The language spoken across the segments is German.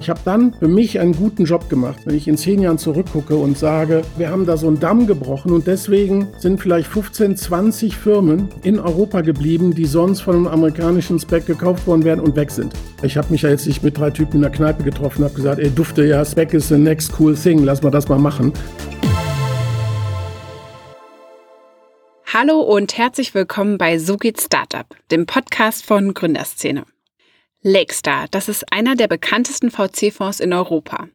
Ich habe dann für mich einen guten Job gemacht, wenn ich in zehn Jahren zurückgucke und sage, wir haben da so einen Damm gebrochen und deswegen sind vielleicht 15, 20 Firmen in Europa geblieben, die sonst von einem amerikanischen Spec gekauft worden wären und weg sind. Ich habe mich ja jetzt nicht mit drei Typen in der Kneipe getroffen habe gesagt, ey, dufte ja, Spec is the next cool thing, lass mal das mal machen. Hallo und herzlich willkommen bei So geht Startup, dem Podcast von Gründerszene. Lakestar, das ist einer der bekanntesten VC-Fonds in Europa.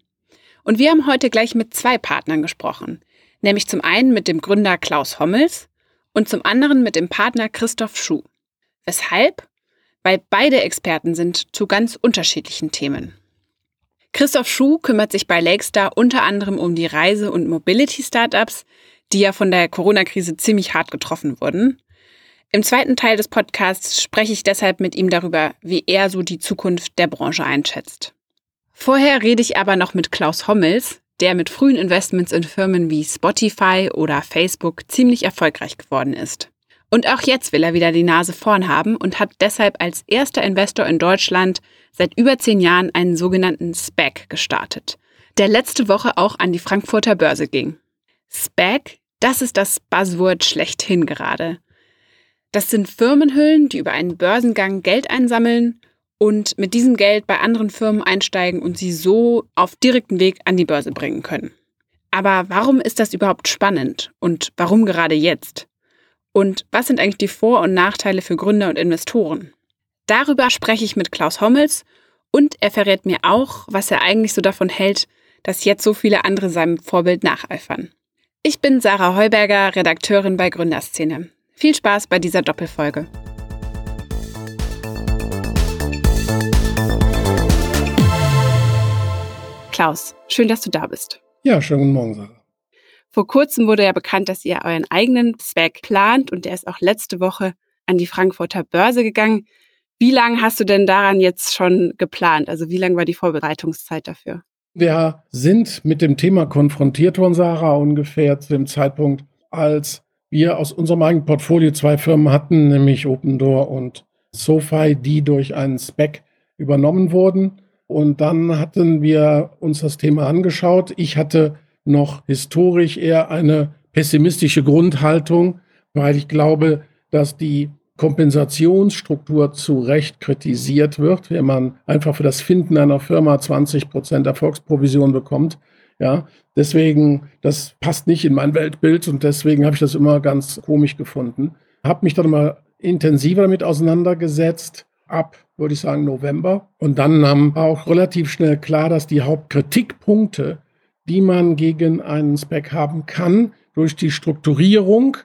Und wir haben heute gleich mit zwei Partnern gesprochen, nämlich zum einen mit dem Gründer Klaus Hommels und zum anderen mit dem Partner Christoph Schuh. Weshalb? Weil beide Experten sind zu ganz unterschiedlichen Themen. Christoph Schuh kümmert sich bei Lakestar unter anderem um die Reise- und Mobility-Startups, die ja von der Corona-Krise ziemlich hart getroffen wurden. Im zweiten Teil des Podcasts spreche ich deshalb mit ihm darüber, wie er so die Zukunft der Branche einschätzt. Vorher rede ich aber noch mit Klaus Hommels, der mit frühen Investments in Firmen wie Spotify oder Facebook ziemlich erfolgreich geworden ist. Und auch jetzt will er wieder die Nase vorn haben und hat deshalb als erster Investor in Deutschland seit über zehn Jahren einen sogenannten SPAC gestartet, der letzte Woche auch an die Frankfurter Börse ging. SPAC, das ist das Buzzword schlechthin gerade. Das sind Firmenhüllen, die über einen Börsengang Geld einsammeln und mit diesem Geld bei anderen Firmen einsteigen und sie so auf direkten Weg an die Börse bringen können. Aber warum ist das überhaupt spannend und warum gerade jetzt? Und was sind eigentlich die Vor- und Nachteile für Gründer und Investoren? Darüber spreche ich mit Klaus Hommels und er verrät mir auch, was er eigentlich so davon hält, dass jetzt so viele andere seinem Vorbild nacheifern. Ich bin Sarah Heuberger, Redakteurin bei Gründerszene. Viel Spaß bei dieser Doppelfolge. Klaus, schön, dass du da bist. Ja, schönen guten Morgen, Sarah. Vor kurzem wurde ja bekannt, dass ihr euren eigenen Spec plant und der ist auch letzte Woche an die Frankfurter Börse gegangen. Wie lange hast du denn daran jetzt schon geplant? Also wie lange war die Vorbereitungszeit dafür? Wir sind mit dem Thema konfrontiert worden, Sarah, ungefähr zu dem Zeitpunkt, als wir aus unserem eigenen Portfolio zwei Firmen hatten, nämlich Open Door und SoFi, die durch einen Spec übernommen wurden. Und dann hatten wir uns das Thema angeschaut. Ich hatte noch historisch eher eine pessimistische Grundhaltung, weil ich glaube, dass die Kompensationsstruktur zu Recht kritisiert wird, wenn man einfach für das Finden einer Firma 20 Prozent Erfolgsprovision bekommt. Ja, deswegen, das passt nicht in mein Weltbild und deswegen habe ich das immer ganz komisch gefunden. Habe mich dann mal intensiver damit auseinandergesetzt, ab, würde ich sagen, November. Und dann haben auch relativ schnell klar, dass die Hauptkritikpunkte, die man gegen einen Spec haben kann, durch die Strukturierung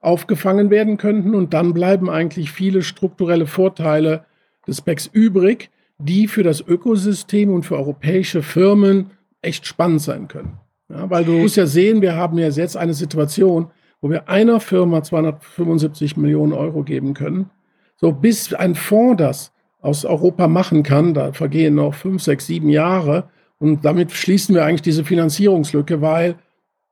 aufgefangen werden könnten. Und dann bleiben eigentlich viele strukturelle Vorteile des Specs übrig, die für das Ökosystem und für europäische Firmen echt spannend sein können. Ja, weil du musst ja sehen, wir haben ja jetzt eine Situation, wo wir einer Firma 275 Millionen Euro geben können. So bis ein Fonds das aus Europa machen kann, da vergehen noch fünf, sechs, sieben Jahre. Und damit schließen wir eigentlich diese Finanzierungslücke, weil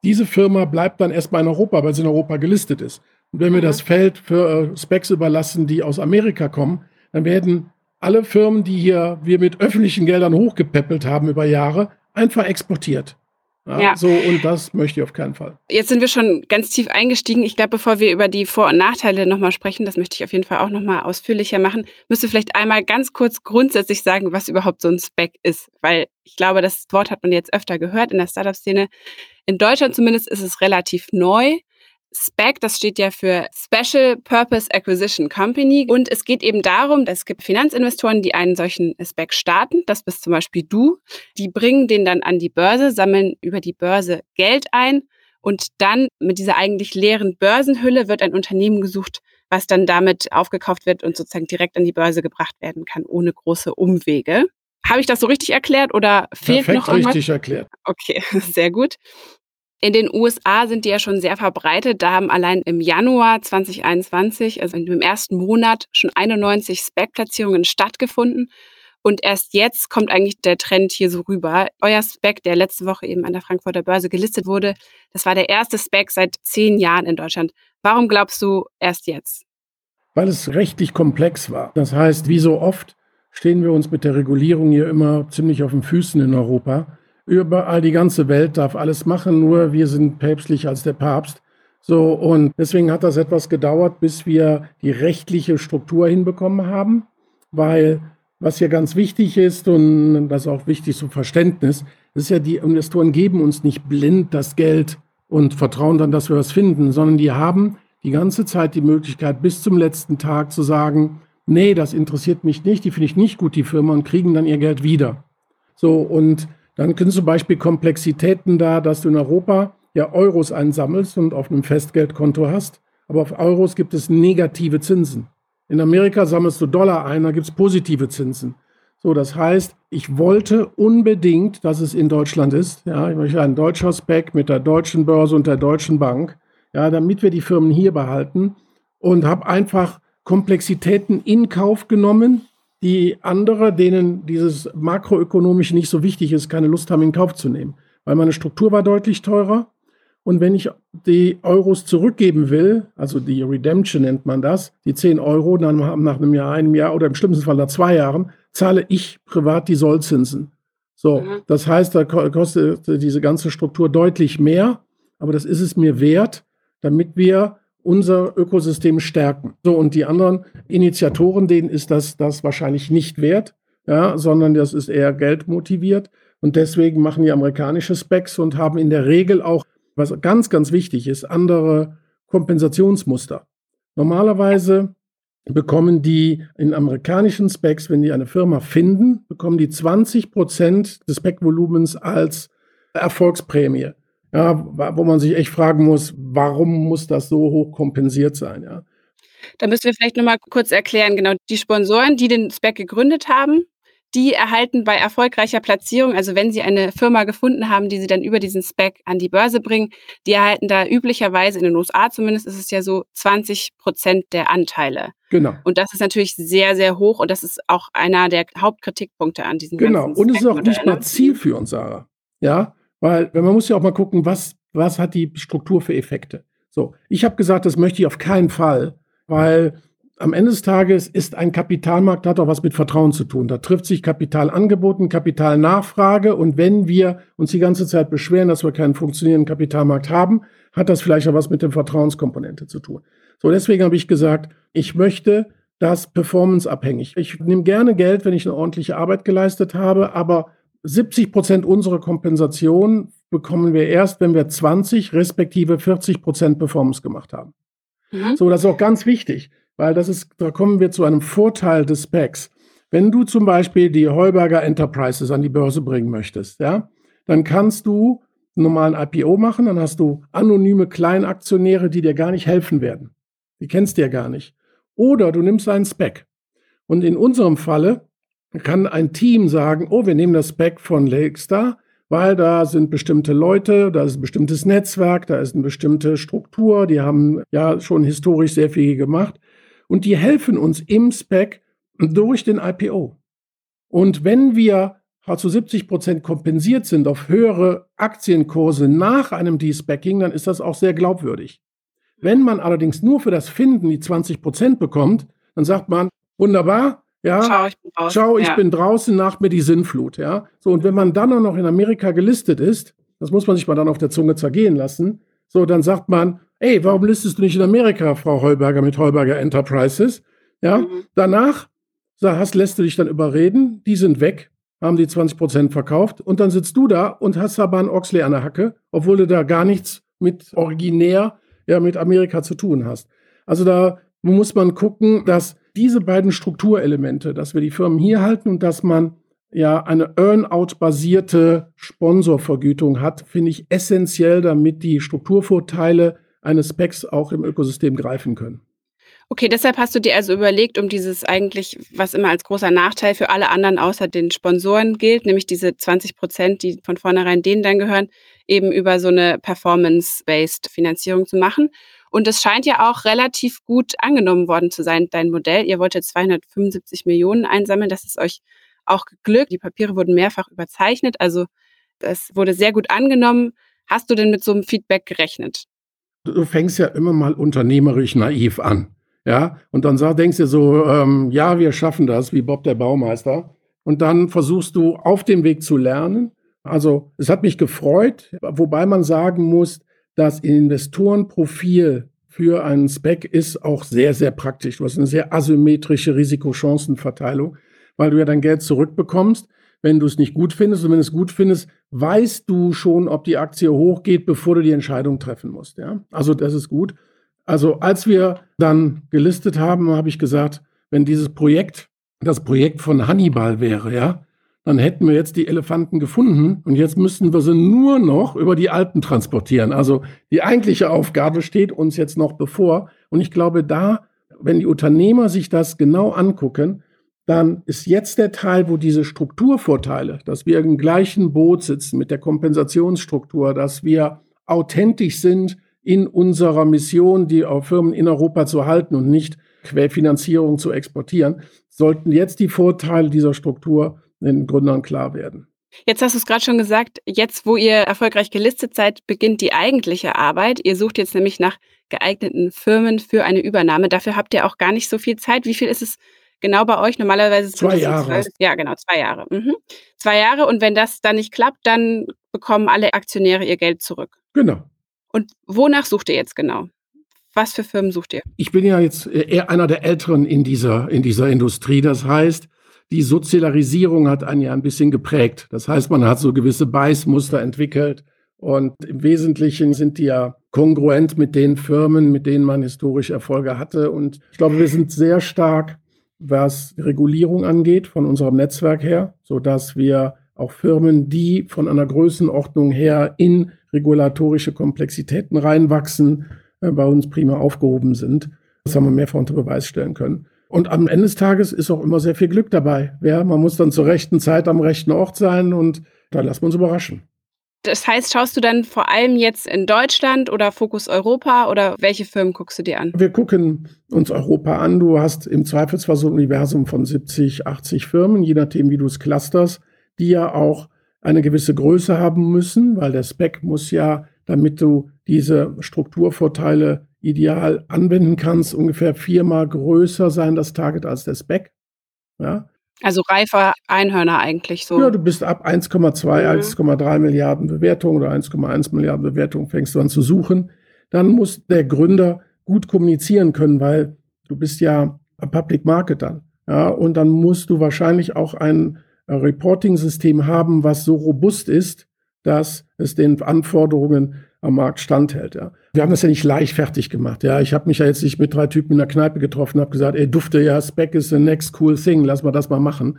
diese Firma bleibt dann erstmal in Europa, weil sie in Europa gelistet ist. Und wenn wir das Feld für äh, Specs überlassen, die aus Amerika kommen, dann werden alle Firmen, die hier wir mit öffentlichen Geldern hochgepäppelt haben über Jahre, einfach exportiert. Ja, ja. So, und das möchte ich auf keinen Fall. Jetzt sind wir schon ganz tief eingestiegen. Ich glaube, bevor wir über die Vor- und Nachteile nochmal sprechen, das möchte ich auf jeden Fall auch nochmal ausführlicher machen, müsste vielleicht einmal ganz kurz grundsätzlich sagen, was überhaupt so ein Spec ist. Weil ich glaube, das Wort hat man jetzt öfter gehört in der Startup-Szene. In Deutschland zumindest ist es relativ neu. SPAC, das steht ja für Special Purpose Acquisition Company. Und es geht eben darum, dass es gibt Finanzinvestoren, die einen solchen SPAC starten. Das bist zum Beispiel du. Die bringen den dann an die Börse, sammeln über die Börse Geld ein. Und dann mit dieser eigentlich leeren Börsenhülle wird ein Unternehmen gesucht, was dann damit aufgekauft wird und sozusagen direkt an die Börse gebracht werden kann, ohne große Umwege. Habe ich das so richtig erklärt oder fehlt Perfekt noch irgendwas? richtig erklärt. Okay, sehr gut. In den USA sind die ja schon sehr verbreitet. Da haben allein im Januar 2021, also im ersten Monat, schon 91 Spec-Platzierungen stattgefunden. Und erst jetzt kommt eigentlich der Trend hier so rüber. Euer Spec, der letzte Woche eben an der Frankfurter Börse gelistet wurde, das war der erste Spec seit zehn Jahren in Deutschland. Warum glaubst du erst jetzt? Weil es rechtlich komplex war. Das heißt, wie so oft stehen wir uns mit der Regulierung hier immer ziemlich auf den Füßen in Europa. Überall die ganze Welt darf alles machen, nur wir sind päpstlicher als der Papst. So, und deswegen hat das etwas gedauert, bis wir die rechtliche Struktur hinbekommen haben, weil was hier ganz wichtig ist und das ist auch wichtig zum Verständnis, ist ja, die Investoren geben uns nicht blind das Geld und vertrauen dann, dass wir was finden, sondern die haben die ganze Zeit die Möglichkeit, bis zum letzten Tag zu sagen, nee, das interessiert mich nicht, die finde ich nicht gut, die Firma, und kriegen dann ihr Geld wieder. So, und dann können zum Beispiel Komplexitäten da, dass du in Europa ja Euros einsammelst und auf einem Festgeldkonto hast, aber auf Euros gibt es negative Zinsen. In Amerika sammelst du Dollar ein, da gibt es positive Zinsen. So, das heißt, ich wollte unbedingt, dass es in Deutschland ist. Ja, ich möchte ein deutscher Spec mit der deutschen Börse und der deutschen Bank, ja, damit wir die Firmen hier behalten und habe einfach Komplexitäten in Kauf genommen, die andere, denen dieses makroökonomisch nicht so wichtig ist, keine Lust haben, in Kauf zu nehmen. Weil meine Struktur war deutlich teurer. Und wenn ich die Euros zurückgeben will, also die Redemption nennt man das, die 10 Euro dann nach einem Jahr, einem Jahr oder im schlimmsten Fall nach zwei Jahren, zahle ich privat die Sollzinsen. So, mhm. das heißt, da kostet diese ganze Struktur deutlich mehr, aber das ist es mir wert, damit wir unser Ökosystem stärken. So, und die anderen Initiatoren, denen ist das, das wahrscheinlich nicht wert, ja, sondern das ist eher geldmotiviert. Und deswegen machen die amerikanische Specs und haben in der Regel auch, was ganz, ganz wichtig ist, andere Kompensationsmuster. Normalerweise bekommen die in amerikanischen Specs, wenn die eine Firma finden, bekommen die 20 Prozent des Spec-Volumens als Erfolgsprämie ja, wo man sich echt fragen muss, warum muss das so hoch kompensiert sein, ja. Da müssen wir vielleicht nochmal kurz erklären, genau, die Sponsoren, die den SPEC gegründet haben, die erhalten bei erfolgreicher Platzierung, also wenn sie eine Firma gefunden haben, die sie dann über diesen Spec an die Börse bringen, die erhalten da üblicherweise in den USA zumindest ist es ja so 20 Prozent der Anteile. Genau. Und das ist natürlich sehr, sehr hoch und das ist auch einer der Hauptkritikpunkte an diesem Genau. Und es ist auch nicht mal Ziel für uns, Sarah. Ja, weil man muss ja auch mal gucken, was, was hat die Struktur für Effekte. So, ich habe gesagt, das möchte ich auf keinen Fall, weil am Ende des Tages ist ein Kapitalmarkt, hat auch was mit Vertrauen zu tun. Da trifft sich Kapitalangebot und Kapitalnachfrage. Und wenn wir uns die ganze Zeit beschweren, dass wir keinen funktionierenden Kapitalmarkt haben, hat das vielleicht auch was mit der Vertrauenskomponente zu tun. So, deswegen habe ich gesagt, ich möchte das performanceabhängig. Ich nehme gerne Geld, wenn ich eine ordentliche Arbeit geleistet habe, aber 70 Prozent unserer Kompensation bekommen wir erst, wenn wir 20 respektive 40 Prozent Performance gemacht haben. Mhm. So, das ist auch ganz wichtig, weil das ist, da kommen wir zu einem Vorteil des Specs. Wenn du zum Beispiel die Heuberger Enterprises an die Börse bringen möchtest, ja, dann kannst du einen normalen IPO machen, dann hast du anonyme Kleinaktionäre, die dir gar nicht helfen werden. Die kennst du ja gar nicht. Oder du nimmst einen Spec. Und in unserem Falle kann ein Team sagen, oh, wir nehmen das Spec von Lakestar, weil da sind bestimmte Leute, da ist ein bestimmtes Netzwerk, da ist eine bestimmte Struktur, die haben ja schon historisch sehr viel gemacht und die helfen uns im Spec durch den IPO. Und wenn wir zu 70 Prozent kompensiert sind auf höhere Aktienkurse nach einem De-Specking, dann ist das auch sehr glaubwürdig. Wenn man allerdings nur für das Finden die 20 Prozent bekommt, dann sagt man, wunderbar, ja, Ciao, ich bin draußen. Ciao, ich ja. bin draußen, nach mir die Sinnflut. Ja, so und wenn man dann auch noch in Amerika gelistet ist, das muss man sich mal dann auf der Zunge zergehen lassen. So, dann sagt man, ey, warum listest du nicht in Amerika, Frau Heuberger mit Heuberger Enterprises? Ja, mhm. danach hast, lässt du dich dann überreden, die sind weg, haben die 20 Prozent verkauft und dann sitzt du da und hast aber einen Oxley an der Hacke, obwohl du da gar nichts mit originär, ja, mit Amerika zu tun hast. Also da muss man gucken, dass diese beiden Strukturelemente, dass wir die Firmen hier halten und dass man ja eine Earn-out-basierte Sponsorvergütung hat, finde ich essentiell, damit die Strukturvorteile eines Specs auch im Ökosystem greifen können. Okay, deshalb hast du dir also überlegt, um dieses eigentlich, was immer als großer Nachteil für alle anderen außer den Sponsoren gilt, nämlich diese 20 Prozent, die von vornherein denen dann gehören, eben über so eine Performance-based Finanzierung zu machen. Und es scheint ja auch relativ gut angenommen worden zu sein, dein Modell. Ihr wolltet 275 Millionen einsammeln. Das ist euch auch geglückt. Die Papiere wurden mehrfach überzeichnet. Also es wurde sehr gut angenommen. Hast du denn mit so einem Feedback gerechnet? Du fängst ja immer mal unternehmerisch naiv an. Ja, und dann denkst du so, ähm, ja, wir schaffen das, wie Bob der Baumeister. Und dann versuchst du auf dem Weg zu lernen. Also es hat mich gefreut, wobei man sagen muss, das Investorenprofil für einen Spec ist auch sehr, sehr praktisch. Du hast eine sehr asymmetrische Risikochancenverteilung, weil du ja dein Geld zurückbekommst, wenn du es nicht gut findest. Und wenn du es gut findest, weißt du schon, ob die Aktie hochgeht, bevor du die Entscheidung treffen musst. Ja? Also das ist gut. Also als wir dann gelistet haben, habe ich gesagt, wenn dieses Projekt das Projekt von Hannibal wäre, ja, dann hätten wir jetzt die Elefanten gefunden und jetzt müssten wir sie nur noch über die Alpen transportieren. Also die eigentliche Aufgabe steht uns jetzt noch bevor. Und ich glaube, da, wenn die Unternehmer sich das genau angucken, dann ist jetzt der Teil, wo diese Strukturvorteile, dass wir im gleichen Boot sitzen mit der Kompensationsstruktur, dass wir authentisch sind in unserer Mission, die Firmen in Europa zu halten und nicht Querfinanzierung zu exportieren, sollten jetzt die Vorteile dieser Struktur den Gründern klar werden. Jetzt hast du es gerade schon gesagt, jetzt wo ihr erfolgreich gelistet seid, beginnt die eigentliche Arbeit. Ihr sucht jetzt nämlich nach geeigneten Firmen für eine Übernahme. Dafür habt ihr auch gar nicht so viel Zeit. Wie viel ist es genau bei euch? Normalerweise zwei Jahre. Zwölf, ja, genau, zwei Jahre. Mhm. Zwei Jahre und wenn das dann nicht klappt, dann bekommen alle Aktionäre ihr Geld zurück. Genau. Und wonach sucht ihr jetzt genau? Was für Firmen sucht ihr? Ich bin ja jetzt eher einer der Älteren in dieser, in dieser Industrie. Das heißt, die Sozialisierung hat einen ja ein bisschen geprägt. Das heißt, man hat so gewisse Beißmuster entwickelt. Und im Wesentlichen sind die ja kongruent mit den Firmen, mit denen man historisch Erfolge hatte. Und ich glaube, wir sind sehr stark, was Regulierung angeht, von unserem Netzwerk her, sodass wir auch Firmen, die von einer Größenordnung her in regulatorische Komplexitäten reinwachsen, äh, bei uns prima aufgehoben sind. Das haben wir mehrfach unter Beweis stellen können. Und am Ende des Tages ist auch immer sehr viel Glück dabei. Ja, man muss dann zur rechten Zeit am rechten Ort sein und dann lassen wir uns überraschen. Das heißt, schaust du dann vor allem jetzt in Deutschland oder Fokus Europa oder welche Firmen guckst du dir an? Wir gucken uns Europa an. Du hast im Zweifelsfall so ein Universum von 70, 80 Firmen, je nachdem, wie du es clusterst, die ja auch eine gewisse Größe haben müssen, weil der Spec muss ja, damit du diese Strukturvorteile ideal anwenden kannst, ungefähr viermal größer sein, das Target, als der Spec. Ja. Also reifer Einhörner eigentlich so. Ja, du bist ab 1,2, mhm. 1,3 Milliarden Bewertung oder 1,1 Milliarden Bewertung fängst du an zu suchen. Dann muss der Gründer gut kommunizieren können, weil du bist ja ein Public Market dann. Ja, und dann musst du wahrscheinlich auch ein Reporting-System haben, was so robust ist, dass es den Anforderungen am Markt standhält. Ja. Wir haben das ja nicht leichtfertig gemacht. Ja. Ich habe mich ja jetzt nicht mit drei Typen in der Kneipe getroffen, habe gesagt, ey, dufte ja, Spec is the next cool thing, lass mal das mal machen.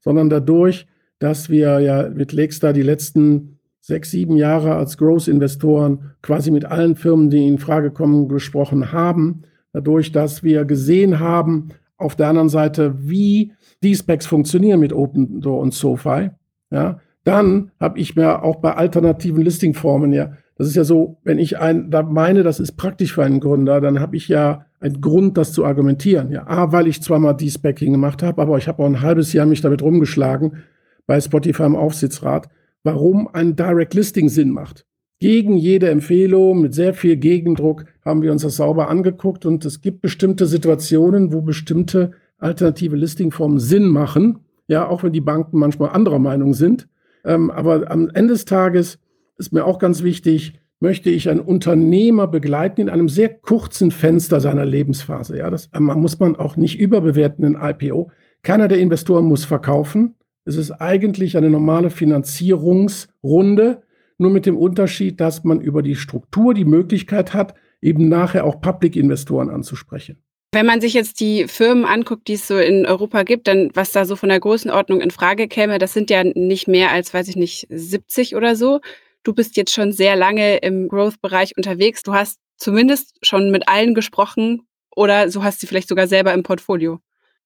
Sondern dadurch, dass wir ja mit Lakestar die letzten sechs, sieben Jahre als Growth-Investoren quasi mit allen Firmen, die in Frage kommen, gesprochen haben, dadurch, dass wir gesehen haben, auf der anderen Seite, wie die Specs funktionieren mit Open Door und SoFi, ja, dann habe ich mir auch bei alternativen Listingformen ja das ist ja so, wenn ich ein, da meine, das ist praktisch für einen Gründer, dann habe ich ja einen Grund, das zu argumentieren. Ja, A, weil ich zweimal D-Spacking gemacht habe, aber ich habe auch ein halbes Jahr mich damit rumgeschlagen bei Spotify im Aufsichtsrat, warum ein Direct Listing Sinn macht. Gegen jede Empfehlung, mit sehr viel Gegendruck haben wir uns das sauber angeguckt und es gibt bestimmte Situationen, wo bestimmte alternative Listingformen Sinn machen. Ja, auch wenn die Banken manchmal anderer Meinung sind. Ähm, aber am Ende des Tages ist mir auch ganz wichtig, möchte ich einen Unternehmer begleiten in einem sehr kurzen Fenster seiner Lebensphase. Ja, das muss man auch nicht überbewerten in IPO. Keiner der Investoren muss verkaufen. Es ist eigentlich eine normale Finanzierungsrunde, nur mit dem Unterschied, dass man über die Struktur die Möglichkeit hat, eben nachher auch Public-Investoren anzusprechen. Wenn man sich jetzt die Firmen anguckt, die es so in Europa gibt, dann was da so von der Größenordnung in Frage käme, das sind ja nicht mehr als, weiß ich nicht, 70 oder so. Du bist jetzt schon sehr lange im Growth-Bereich unterwegs. Du hast zumindest schon mit allen gesprochen oder so hast sie vielleicht sogar selber im Portfolio.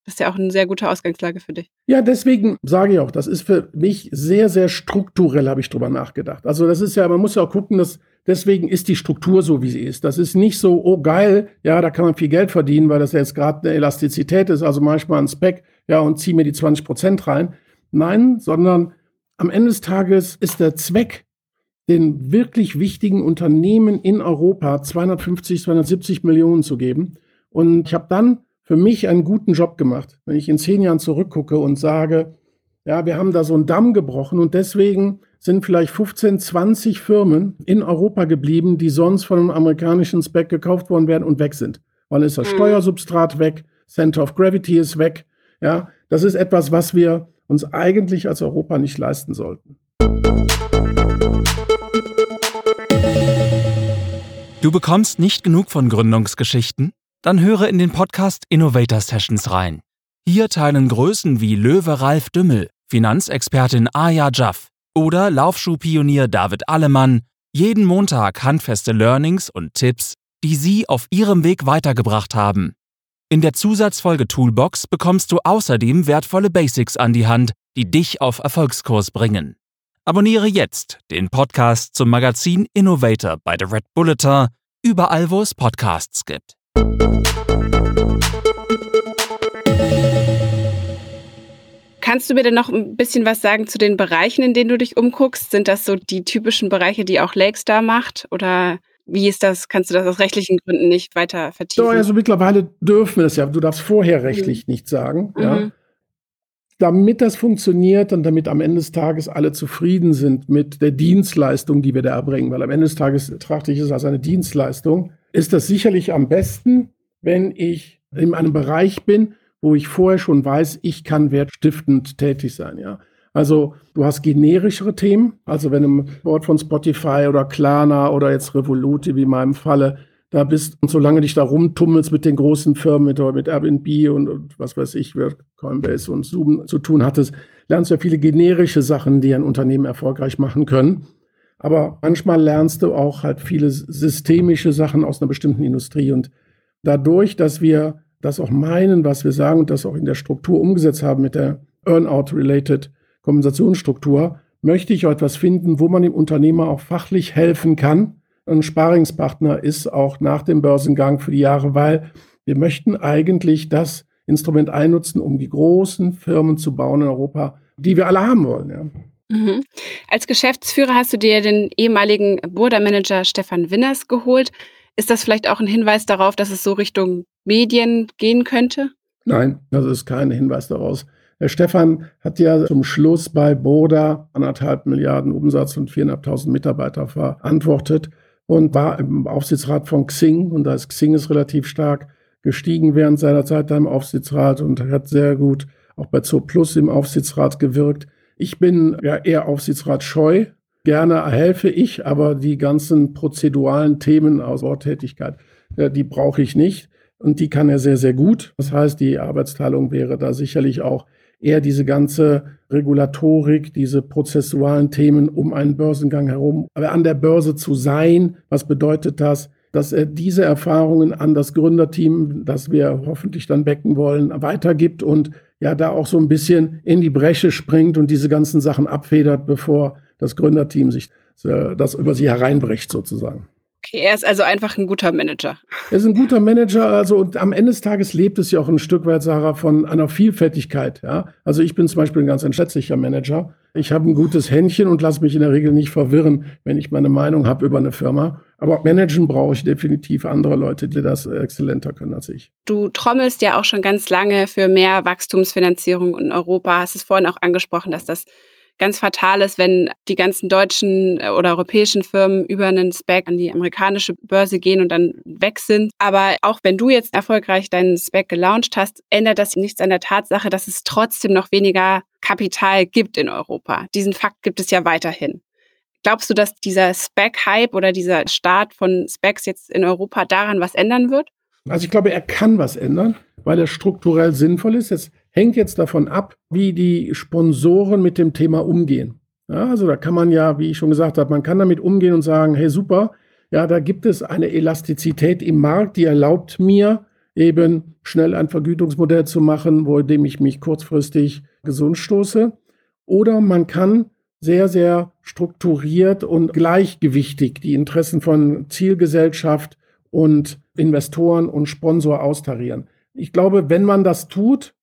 Das ist ja auch eine sehr gute Ausgangslage für dich. Ja, deswegen sage ich auch, das ist für mich sehr, sehr strukturell, habe ich drüber nachgedacht. Also das ist ja, man muss ja auch gucken, dass deswegen ist die Struktur so, wie sie ist. Das ist nicht so, oh geil, ja, da kann man viel Geld verdienen, weil das jetzt gerade eine Elastizität ist, also manchmal ein Spec, ja, und zieh mir die 20 Prozent rein. Nein, sondern am Ende des Tages ist der Zweck den wirklich wichtigen Unternehmen in Europa 250, 270 Millionen zu geben. Und ich habe dann für mich einen guten Job gemacht. Wenn ich in zehn Jahren zurückgucke und sage, ja, wir haben da so einen Damm gebrochen und deswegen sind vielleicht 15, 20 Firmen in Europa geblieben, die sonst von einem amerikanischen Spec gekauft worden wären und weg sind. Weil ist das mhm. Steuersubstrat weg, Center of Gravity ist weg. Ja, das ist etwas, was wir uns eigentlich als Europa nicht leisten sollten. Du bekommst nicht genug von Gründungsgeschichten? Dann höre in den Podcast Innovator Sessions rein. Hier teilen Größen wie Löwe Ralf Dümmel, Finanzexpertin Aya Jaff oder Laufschuhpionier David Allemann jeden Montag handfeste Learnings und Tipps, die sie auf ihrem Weg weitergebracht haben. In der Zusatzfolge Toolbox bekommst du außerdem wertvolle Basics an die Hand, die dich auf Erfolgskurs bringen. Abonniere jetzt den Podcast zum Magazin Innovator bei The Red Bulletin, überall wo es Podcasts gibt. Kannst du mir denn noch ein bisschen was sagen zu den Bereichen, in denen du dich umguckst? Sind das so die typischen Bereiche, die auch Lakestar macht? Oder wie ist das? Kannst du das aus rechtlichen Gründen nicht weiter vertiefen? Doch, also mittlerweile dürfen wir es ja. Du darfst vorher rechtlich mhm. nicht sagen. Mhm. Damit das funktioniert und damit am Ende des Tages alle zufrieden sind mit der Dienstleistung, die wir da erbringen, weil am Ende des Tages betrachte ich es als eine Dienstleistung, ist das sicherlich am besten, wenn ich in einem Bereich bin, wo ich vorher schon weiß, ich kann wertstiftend tätig sein, ja. Also du hast generischere Themen, also wenn im Board von Spotify oder Klarna oder jetzt Revoluti wie in meinem Falle da bist und solange dich da rumtummelst mit den großen Firmen, mit, mit Airbnb und, und was weiß ich, Coinbase und Zoom zu tun hattest, lernst du ja viele generische Sachen, die ein Unternehmen erfolgreich machen können. Aber manchmal lernst du auch halt viele systemische Sachen aus einer bestimmten Industrie. Und dadurch, dass wir das auch meinen, was wir sagen und das auch in der Struktur umgesetzt haben mit der Earnout-related Kompensationsstruktur, möchte ich etwas finden, wo man dem Unternehmer auch fachlich helfen kann. Ein Sparingspartner ist auch nach dem Börsengang für die Jahre, weil wir möchten eigentlich das Instrument einnutzen, um die großen Firmen zu bauen in Europa, die wir alle haben wollen. Ja. Mhm. Als Geschäftsführer hast du dir den ehemaligen Burda-Manager Stefan Winners geholt. Ist das vielleicht auch ein Hinweis darauf, dass es so Richtung Medien gehen könnte? Nein, das ist kein Hinweis daraus. Herr Stefan hat ja zum Schluss bei Boda anderthalb Milliarden Umsatz und viereinhalbtausend Mitarbeiter verantwortet und war im Aufsichtsrat von Xing. Und da ist Xing ist relativ stark gestiegen während seiner Zeit da im Aufsichtsrat und hat sehr gut auch bei Zo Plus im Aufsichtsrat gewirkt. Ich bin ja eher Aufsichtsrat scheu, Gerne helfe ich, aber die ganzen prozeduralen Themen aus Worttätigkeit, die brauche ich nicht. Und die kann er sehr, sehr gut. Das heißt, die Arbeitsteilung wäre da sicherlich auch eher diese ganze Regulatorik, diese prozessualen Themen um einen Börsengang herum. Aber an der Börse zu sein, was bedeutet das? Dass er diese Erfahrungen an das Gründerteam, das wir hoffentlich dann becken wollen, weitergibt und ja da auch so ein bisschen in die Bresche springt und diese ganzen Sachen abfedert, bevor das Gründerteam sich äh, das über sie hereinbricht sozusagen. Okay, er ist also einfach ein guter Manager. Er ist ein guter Manager, also und am Ende des Tages lebt es ja auch ein Stück weit, Sarah, von einer Vielfältigkeit. Ja? Also ich bin zum Beispiel ein ganz entschätzlicher Manager. Ich habe ein gutes Händchen und lasse mich in der Regel nicht verwirren, wenn ich meine Meinung habe über eine Firma. Aber managen brauche ich definitiv andere Leute, die das exzellenter können als ich. Du trommelst ja auch schon ganz lange für mehr Wachstumsfinanzierung in Europa. Hast es vorhin auch angesprochen, dass das ganz fatal ist, wenn die ganzen deutschen äh, oder europäischen Firmen über einen Spec an die amerikanische Börse gehen und dann weg sind. Aber auch wenn du jetzt erfolgreich deinen Spec gelauncht hast, ändert das nichts an der Tatsache, dass es trotzdem noch weniger Kapital gibt in Europa. Diesen Fakt gibt es ja weiterhin. Glaubst du, dass dieser Spec-Hype oder dieser Start von Specs jetzt in Europa daran was ändern wird? Also ich glaube, er kann was ändern, weil er strukturell sinnvoll ist. Jetzt hängt jetzt davon ab, wie die Sponsoren mit dem Thema umgehen. Ja, also da kann man ja, wie ich schon gesagt habe, man kann damit umgehen und sagen, hey super, ja, da gibt es eine Elastizität im Markt, die erlaubt mir eben schnell ein Vergütungsmodell zu machen, wo dem ich mich kurzfristig gesund stoße. Oder man kann sehr, sehr strukturiert und gleichgewichtig die Interessen von Zielgesellschaft und Investoren und Sponsor austarieren. Ich glaube, wenn man das tut,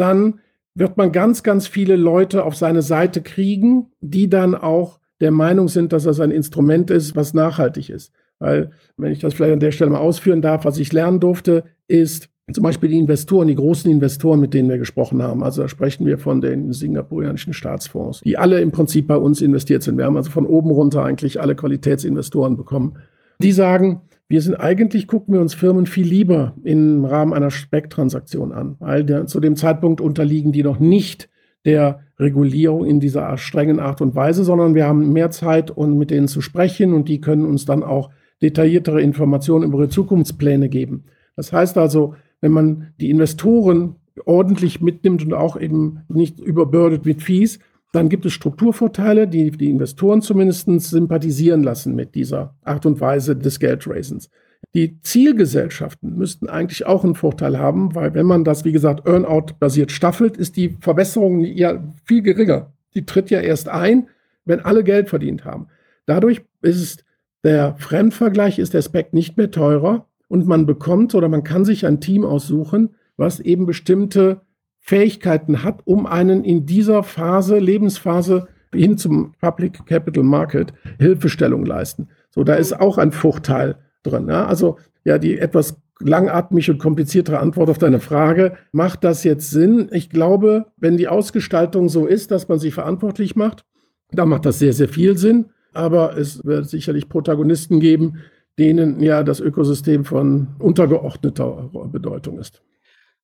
dann wird man ganz, ganz viele Leute auf seine Seite kriegen, die dann auch der Meinung sind, dass das ein Instrument ist, was nachhaltig ist. Weil, wenn ich das vielleicht an der Stelle mal ausführen darf, was ich lernen durfte, ist zum Beispiel die Investoren, die großen Investoren, mit denen wir gesprochen haben. Also da sprechen wir von den singapurianischen Staatsfonds, die alle im Prinzip bei uns investiert sind. Wir haben also von oben runter eigentlich alle Qualitätsinvestoren bekommen. Die sagen, wir sind eigentlich, gucken wir uns Firmen viel lieber im Rahmen einer Speck-Transaktion an, weil der, zu dem Zeitpunkt unterliegen die noch nicht der Regulierung in dieser strengen Art und Weise, sondern wir haben mehr Zeit, um mit denen zu sprechen und die können uns dann auch detailliertere Informationen über ihre Zukunftspläne geben. Das heißt also, wenn man die Investoren ordentlich mitnimmt und auch eben nicht überbürdet mit Fees, dann gibt es Strukturvorteile, die die Investoren zumindest sympathisieren lassen mit dieser Art und Weise des Geldraisens. Die Zielgesellschaften müssten eigentlich auch einen Vorteil haben, weil wenn man das, wie gesagt, Earnout-basiert staffelt, ist die Verbesserung ja viel geringer. Die tritt ja erst ein, wenn alle Geld verdient haben. Dadurch ist der Fremdvergleich, ist der Spec nicht mehr teurer und man bekommt oder man kann sich ein Team aussuchen, was eben bestimmte Fähigkeiten hat, um einen in dieser Phase, Lebensphase hin zum Public Capital Market Hilfestellung leisten. So, da ist auch ein Vorteil drin. Ja? Also ja, die etwas langatmig und kompliziertere Antwort auf deine Frage. Macht das jetzt Sinn? Ich glaube, wenn die Ausgestaltung so ist, dass man sich verantwortlich macht, dann macht das sehr, sehr viel Sinn. Aber es wird sicherlich Protagonisten geben, denen ja das Ökosystem von untergeordneter Bedeutung ist.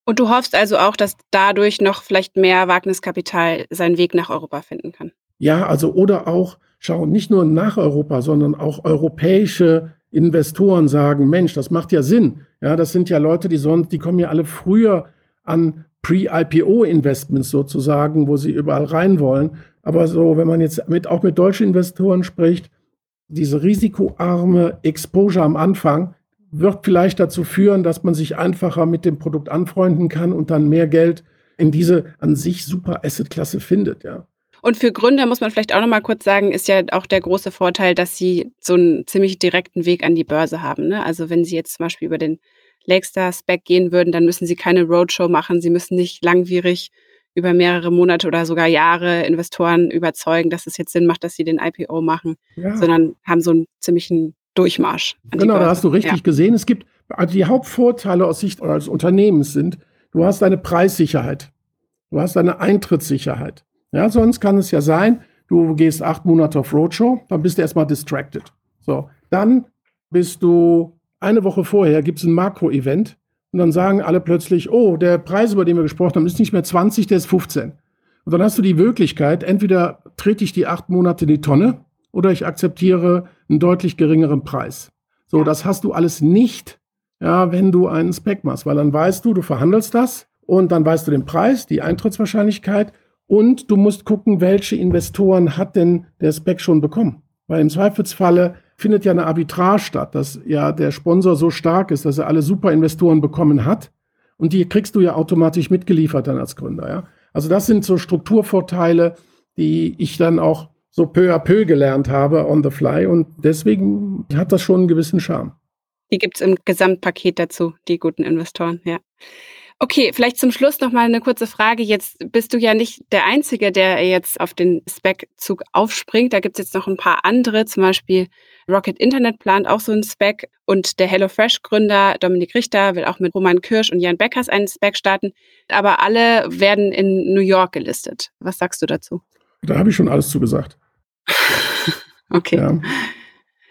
Und du hoffst also auch, dass dadurch noch vielleicht mehr Wagniskapital seinen Weg nach Europa finden kann? Ja, also oder auch, schau, nicht nur nach Europa, sondern auch europäische Investoren sagen, Mensch, das macht ja Sinn. Ja, das sind ja Leute, die sonst, die kommen ja alle früher an Pre-IPO-Investments sozusagen, wo sie überall rein wollen. Aber so, wenn man jetzt mit, auch mit deutschen Investoren spricht, diese risikoarme Exposure am Anfang wird vielleicht dazu führen, dass man sich einfacher mit dem Produkt anfreunden kann und dann mehr Geld in diese an sich super Asset-Klasse findet, ja. Und für Gründer muss man vielleicht auch noch mal kurz sagen, ist ja auch der große Vorteil, dass sie so einen ziemlich direkten Weg an die Börse haben. Ne? Also wenn sie jetzt zum Beispiel über den Lakestar-Spec gehen würden, dann müssen sie keine Roadshow machen, sie müssen nicht langwierig über mehrere Monate oder sogar Jahre Investoren überzeugen, dass es jetzt Sinn macht, dass sie den IPO machen, ja. sondern haben so einen ziemlichen Durchmarsch. Genau, da hast du richtig ja. gesehen. Es gibt also die Hauptvorteile aus Sicht eines Unternehmens sind, du hast eine Preissicherheit, du hast eine Eintrittssicherheit. Ja, sonst kann es ja sein, du gehst acht Monate auf Roadshow, dann bist du erstmal distracted. So, dann bist du eine Woche vorher, gibt es ein Makro-Event und dann sagen alle plötzlich, oh, der Preis, über den wir gesprochen haben, ist nicht mehr 20, der ist 15. Und dann hast du die Möglichkeit, entweder trete ich die acht Monate in die Tonne oder ich akzeptiere einen deutlich geringeren Preis. So, das hast du alles nicht, ja, wenn du einen Spec machst, weil dann weißt du, du verhandelst das und dann weißt du den Preis, die Eintrittswahrscheinlichkeit und du musst gucken, welche Investoren hat denn der Spec schon bekommen. Weil im Zweifelsfalle findet ja eine Arbitrage statt, dass ja der Sponsor so stark ist, dass er alle super Investoren bekommen hat. Und die kriegst du ja automatisch mitgeliefert dann als Gründer. Ja? Also das sind so Strukturvorteile, die ich dann auch so peu à peu gelernt habe on the fly. Und deswegen hat das schon einen gewissen Charme. Die gibt es im Gesamtpaket dazu, die guten Investoren, ja. Okay, vielleicht zum Schluss noch mal eine kurze Frage. Jetzt bist du ja nicht der Einzige, der jetzt auf den Spec-Zug aufspringt. Da gibt es jetzt noch ein paar andere, zum Beispiel Rocket Internet plant auch so einen Spec und der HelloFresh-Gründer Dominik Richter will auch mit Roman Kirsch und Jan Beckers einen Spec starten. Aber alle werden in New York gelistet. Was sagst du dazu? Da habe ich schon alles zugesagt. okay. Ja.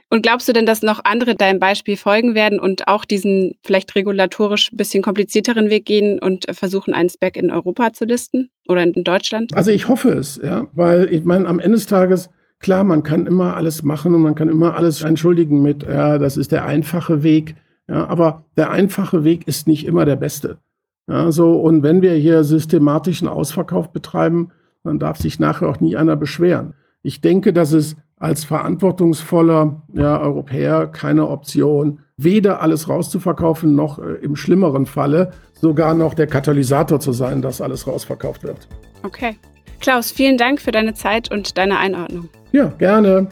Und glaubst du denn, dass noch andere deinem Beispiel folgen werden und auch diesen vielleicht regulatorisch ein bisschen komplizierteren Weg gehen und versuchen, einen Spec in Europa zu listen oder in Deutschland? Also ich hoffe es, ja, weil ich meine, am Ende des Tages, klar, man kann immer alles machen und man kann immer alles entschuldigen mit, ja, das ist der einfache Weg. Ja, aber der einfache Weg ist nicht immer der beste. Ja, so, und wenn wir hier systematischen Ausverkauf betreiben, dann darf sich nachher auch nie einer beschweren. Ich denke, dass es als verantwortungsvoller ja, Europäer keine Option, weder alles rauszuverkaufen, noch äh, im schlimmeren Falle sogar noch der Katalysator zu sein, dass alles rausverkauft wird. Okay. Klaus, vielen Dank für deine Zeit und deine Einordnung. Ja, gerne.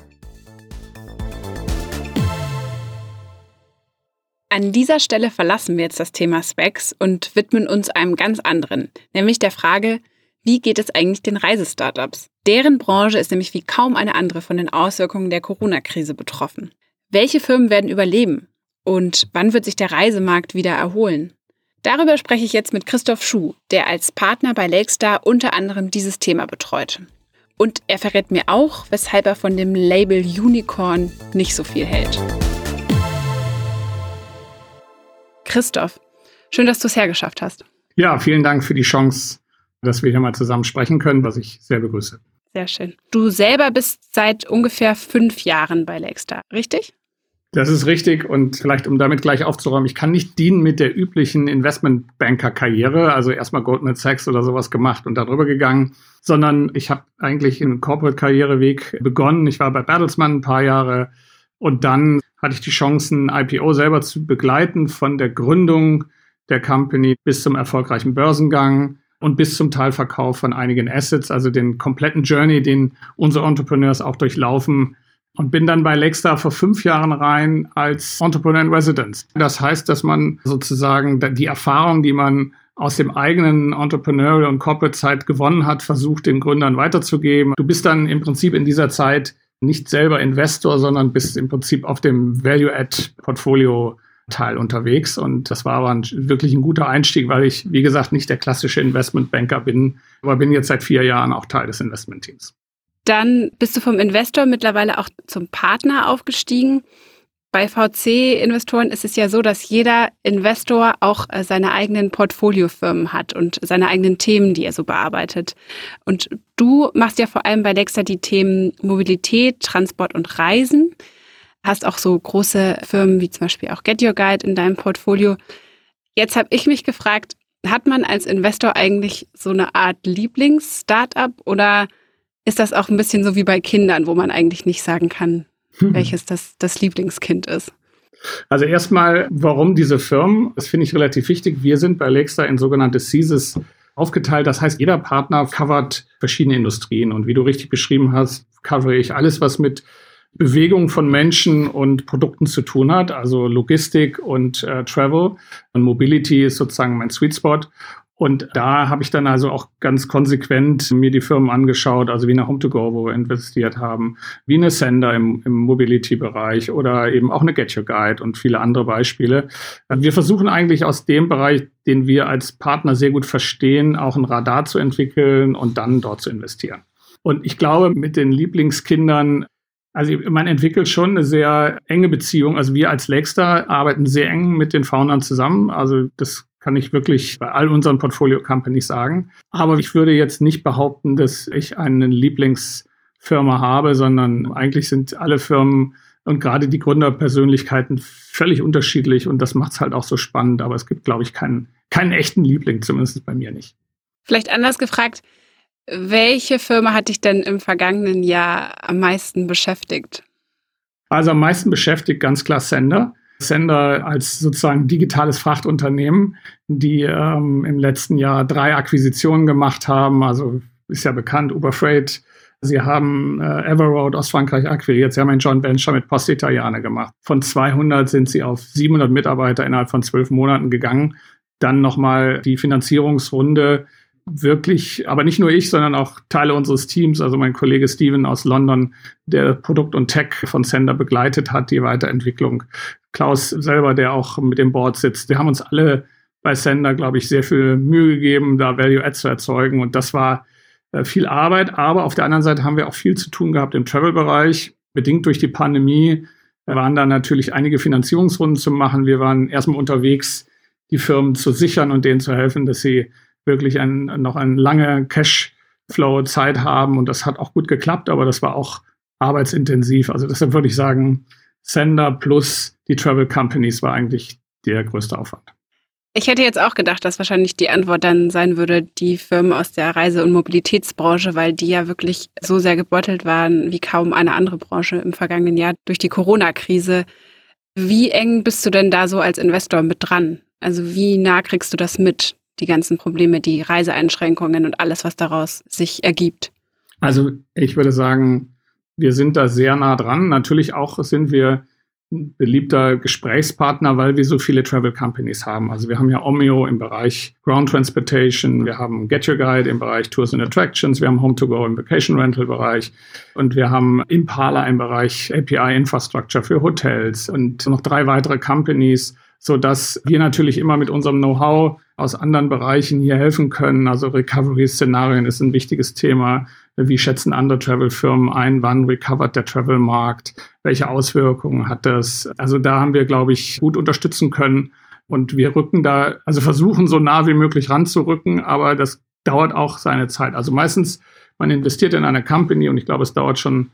An dieser Stelle verlassen wir jetzt das Thema Specs und widmen uns einem ganz anderen, nämlich der Frage, wie geht es eigentlich den Reisestartups? Deren Branche ist nämlich wie kaum eine andere von den Auswirkungen der Corona-Krise betroffen. Welche Firmen werden überleben? Und wann wird sich der Reisemarkt wieder erholen? Darüber spreche ich jetzt mit Christoph Schuh, der als Partner bei Lakestar unter anderem dieses Thema betreut. Und er verrät mir auch, weshalb er von dem Label Unicorn nicht so viel hält. Christoph, schön, dass du es hergeschafft hast. Ja, vielen Dank für die Chance, dass wir hier mal zusammen sprechen können, was ich sehr begrüße. Sehr schön. Du selber bist seit ungefähr fünf Jahren bei Lakestar, richtig? Das ist richtig und vielleicht um damit gleich aufzuräumen, ich kann nicht dienen mit der üblichen Investmentbanker-Karriere, also erstmal Goldman Sachs oder sowas gemacht und darüber gegangen, sondern ich habe eigentlich einen Corporate-Karriereweg begonnen. Ich war bei Bertelsmann ein paar Jahre und dann hatte ich die Chance, ein IPO selber zu begleiten, von der Gründung der Company bis zum erfolgreichen Börsengang und bis zum Teilverkauf von einigen Assets, also den kompletten Journey, den unsere Entrepreneurs auch durchlaufen, und bin dann bei Lexstar vor fünf Jahren rein als Entrepreneur in Residence. Das heißt, dass man sozusagen die Erfahrung, die man aus dem eigenen Entrepreneurial und Corporate Zeit gewonnen hat, versucht den Gründern weiterzugeben. Du bist dann im Prinzip in dieser Zeit nicht selber Investor, sondern bist im Prinzip auf dem Value-Add-Portfolio Teil unterwegs. Und das war aber ein, wirklich ein guter Einstieg, weil ich, wie gesagt, nicht der klassische Investmentbanker bin, aber bin jetzt seit vier Jahren auch Teil des Investmentteams. Dann bist du vom Investor mittlerweile auch zum Partner aufgestiegen. Bei VC-Investoren ist es ja so, dass jeder Investor auch äh, seine eigenen Portfoliofirmen hat und seine eigenen Themen, die er so bearbeitet. Und du machst ja vor allem bei Dexter die Themen Mobilität, Transport und Reisen. Hast auch so große Firmen wie zum Beispiel auch Get Your Guide in deinem Portfolio. Jetzt habe ich mich gefragt, hat man als Investor eigentlich so eine Art Lieblings-Startup oder ist das auch ein bisschen so wie bei Kindern, wo man eigentlich nicht sagen kann, hm. welches das, das Lieblingskind ist? Also erstmal, warum diese Firmen? Das finde ich relativ wichtig. Wir sind bei Lexter in sogenannte Seasons aufgeteilt. Das heißt, jeder Partner covert verschiedene Industrien. Und wie du richtig beschrieben hast, covere ich alles, was mit Bewegung von Menschen und Produkten zu tun hat, also Logistik und äh, Travel. Und Mobility ist sozusagen mein Sweet Spot. Und da habe ich dann also auch ganz konsequent mir die Firmen angeschaut, also wie eine Home2Go, wo wir investiert haben, wie eine Sender im, im Mobility-Bereich oder eben auch eine Get Your Guide und viele andere Beispiele. Wir versuchen eigentlich aus dem Bereich, den wir als Partner sehr gut verstehen, auch ein Radar zu entwickeln und dann dort zu investieren. Und ich glaube, mit den Lieblingskindern also man entwickelt schon eine sehr enge Beziehung. Also wir als Lakestar arbeiten sehr eng mit den Foundern zusammen. Also das kann ich wirklich bei all unseren Portfolio-Companies sagen. Aber ich würde jetzt nicht behaupten, dass ich eine Lieblingsfirma habe, sondern eigentlich sind alle Firmen und gerade die Gründerpersönlichkeiten völlig unterschiedlich und das macht es halt auch so spannend. Aber es gibt, glaube ich, keinen, keinen echten Liebling, zumindest bei mir nicht. Vielleicht anders gefragt, welche Firma hat dich denn im vergangenen Jahr am meisten beschäftigt? Also am meisten beschäftigt ganz klar Sender. Sender als sozusagen digitales Frachtunternehmen, die ähm, im letzten Jahr drei Akquisitionen gemacht haben. Also ist ja bekannt, Uber Freight. Sie haben äh, Everroad aus Frankreich akquiriert. Sie haben ein Joint Venture mit Post Italiane gemacht. Von 200 sind sie auf 700 Mitarbeiter innerhalb von zwölf Monaten gegangen. Dann nochmal die Finanzierungsrunde wirklich, aber nicht nur ich, sondern auch Teile unseres Teams, also mein Kollege Steven aus London, der Produkt und Tech von Sender begleitet hat, die Weiterentwicklung. Klaus selber, der auch mit dem Board sitzt. Wir haben uns alle bei Sender, glaube ich, sehr viel Mühe gegeben, da Value Add zu erzeugen. Und das war äh, viel Arbeit. Aber auf der anderen Seite haben wir auch viel zu tun gehabt im Travel-Bereich. Bedingt durch die Pandemie waren da natürlich einige Finanzierungsrunden zu machen. Wir waren erstmal unterwegs, die Firmen zu sichern und denen zu helfen, dass sie wirklich ein, noch eine lange Cashflow-Zeit haben. Und das hat auch gut geklappt, aber das war auch arbeitsintensiv. Also deshalb würde ich sagen, Sender plus die Travel Companies war eigentlich der größte Aufwand. Ich hätte jetzt auch gedacht, dass wahrscheinlich die Antwort dann sein würde, die Firmen aus der Reise- und Mobilitätsbranche, weil die ja wirklich so sehr gebeutelt waren wie kaum eine andere Branche im vergangenen Jahr durch die Corona-Krise. Wie eng bist du denn da so als Investor mit dran? Also wie nah kriegst du das mit? Die ganzen Probleme, die Reiseeinschränkungen und alles, was daraus sich ergibt? Also ich würde sagen, wir sind da sehr nah dran. Natürlich auch sind wir ein beliebter Gesprächspartner, weil wir so viele Travel Companies haben. Also wir haben ja Omeo im Bereich Ground Transportation, wir haben Get Your Guide im Bereich Tours and Attractions, wir haben Home2Go im Vacation Rental Bereich und wir haben Impala im Bereich API Infrastructure für Hotels und noch drei weitere Companies sodass wir natürlich immer mit unserem Know-how aus anderen Bereichen hier helfen können. Also Recovery-Szenarien ist ein wichtiges Thema. Wie schätzen andere Travel-Firmen ein? Wann recovert der Travel-Markt? Welche Auswirkungen hat das? Also da haben wir, glaube ich, gut unterstützen können. Und wir rücken da, also versuchen so nah wie möglich ranzurücken, aber das dauert auch seine Zeit. Also meistens, man investiert in eine Company und ich glaube, es dauert schon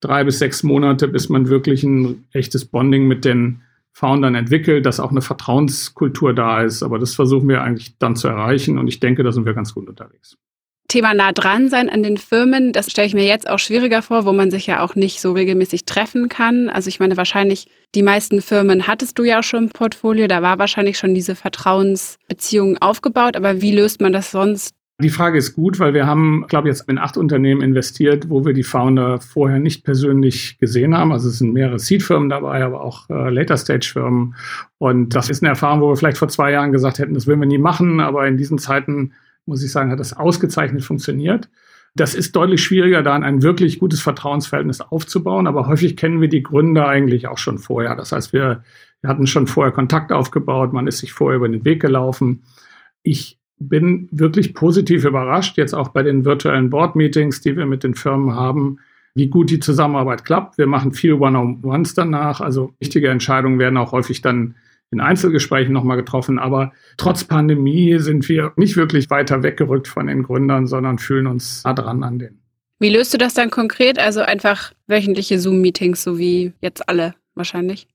drei bis sechs Monate, bis man wirklich ein echtes Bonding mit den Foundern entwickelt, dass auch eine Vertrauenskultur da ist. Aber das versuchen wir eigentlich dann zu erreichen und ich denke, da sind wir ganz gut unterwegs. Thema nah dran sein an den Firmen, das stelle ich mir jetzt auch schwieriger vor, wo man sich ja auch nicht so regelmäßig treffen kann. Also ich meine, wahrscheinlich die meisten Firmen hattest du ja auch schon im Portfolio, da war wahrscheinlich schon diese Vertrauensbeziehung aufgebaut, aber wie löst man das sonst die Frage ist gut, weil wir haben, glaube ich, jetzt in acht Unternehmen investiert, wo wir die Founder vorher nicht persönlich gesehen haben. Also es sind mehrere Seed-Firmen dabei, aber auch äh, Later-Stage-Firmen. Und das ist eine Erfahrung, wo wir vielleicht vor zwei Jahren gesagt hätten, das würden wir nie machen. Aber in diesen Zeiten, muss ich sagen, hat das ausgezeichnet funktioniert. Das ist deutlich schwieriger, da ein wirklich gutes Vertrauensverhältnis aufzubauen. Aber häufig kennen wir die Gründer eigentlich auch schon vorher. Das heißt, wir, wir hatten schon vorher Kontakt aufgebaut. Man ist sich vorher über den Weg gelaufen. Ich bin wirklich positiv überrascht, jetzt auch bei den virtuellen Board-Meetings, die wir mit den Firmen haben, wie gut die Zusammenarbeit klappt. Wir machen viel One-on-Ones danach. Also wichtige Entscheidungen werden auch häufig dann in Einzelgesprächen nochmal getroffen. Aber trotz Pandemie sind wir nicht wirklich weiter weggerückt von den Gründern, sondern fühlen uns nah dran an denen. Wie löst du das dann konkret? Also einfach wöchentliche Zoom-Meetings, so wie jetzt alle wahrscheinlich?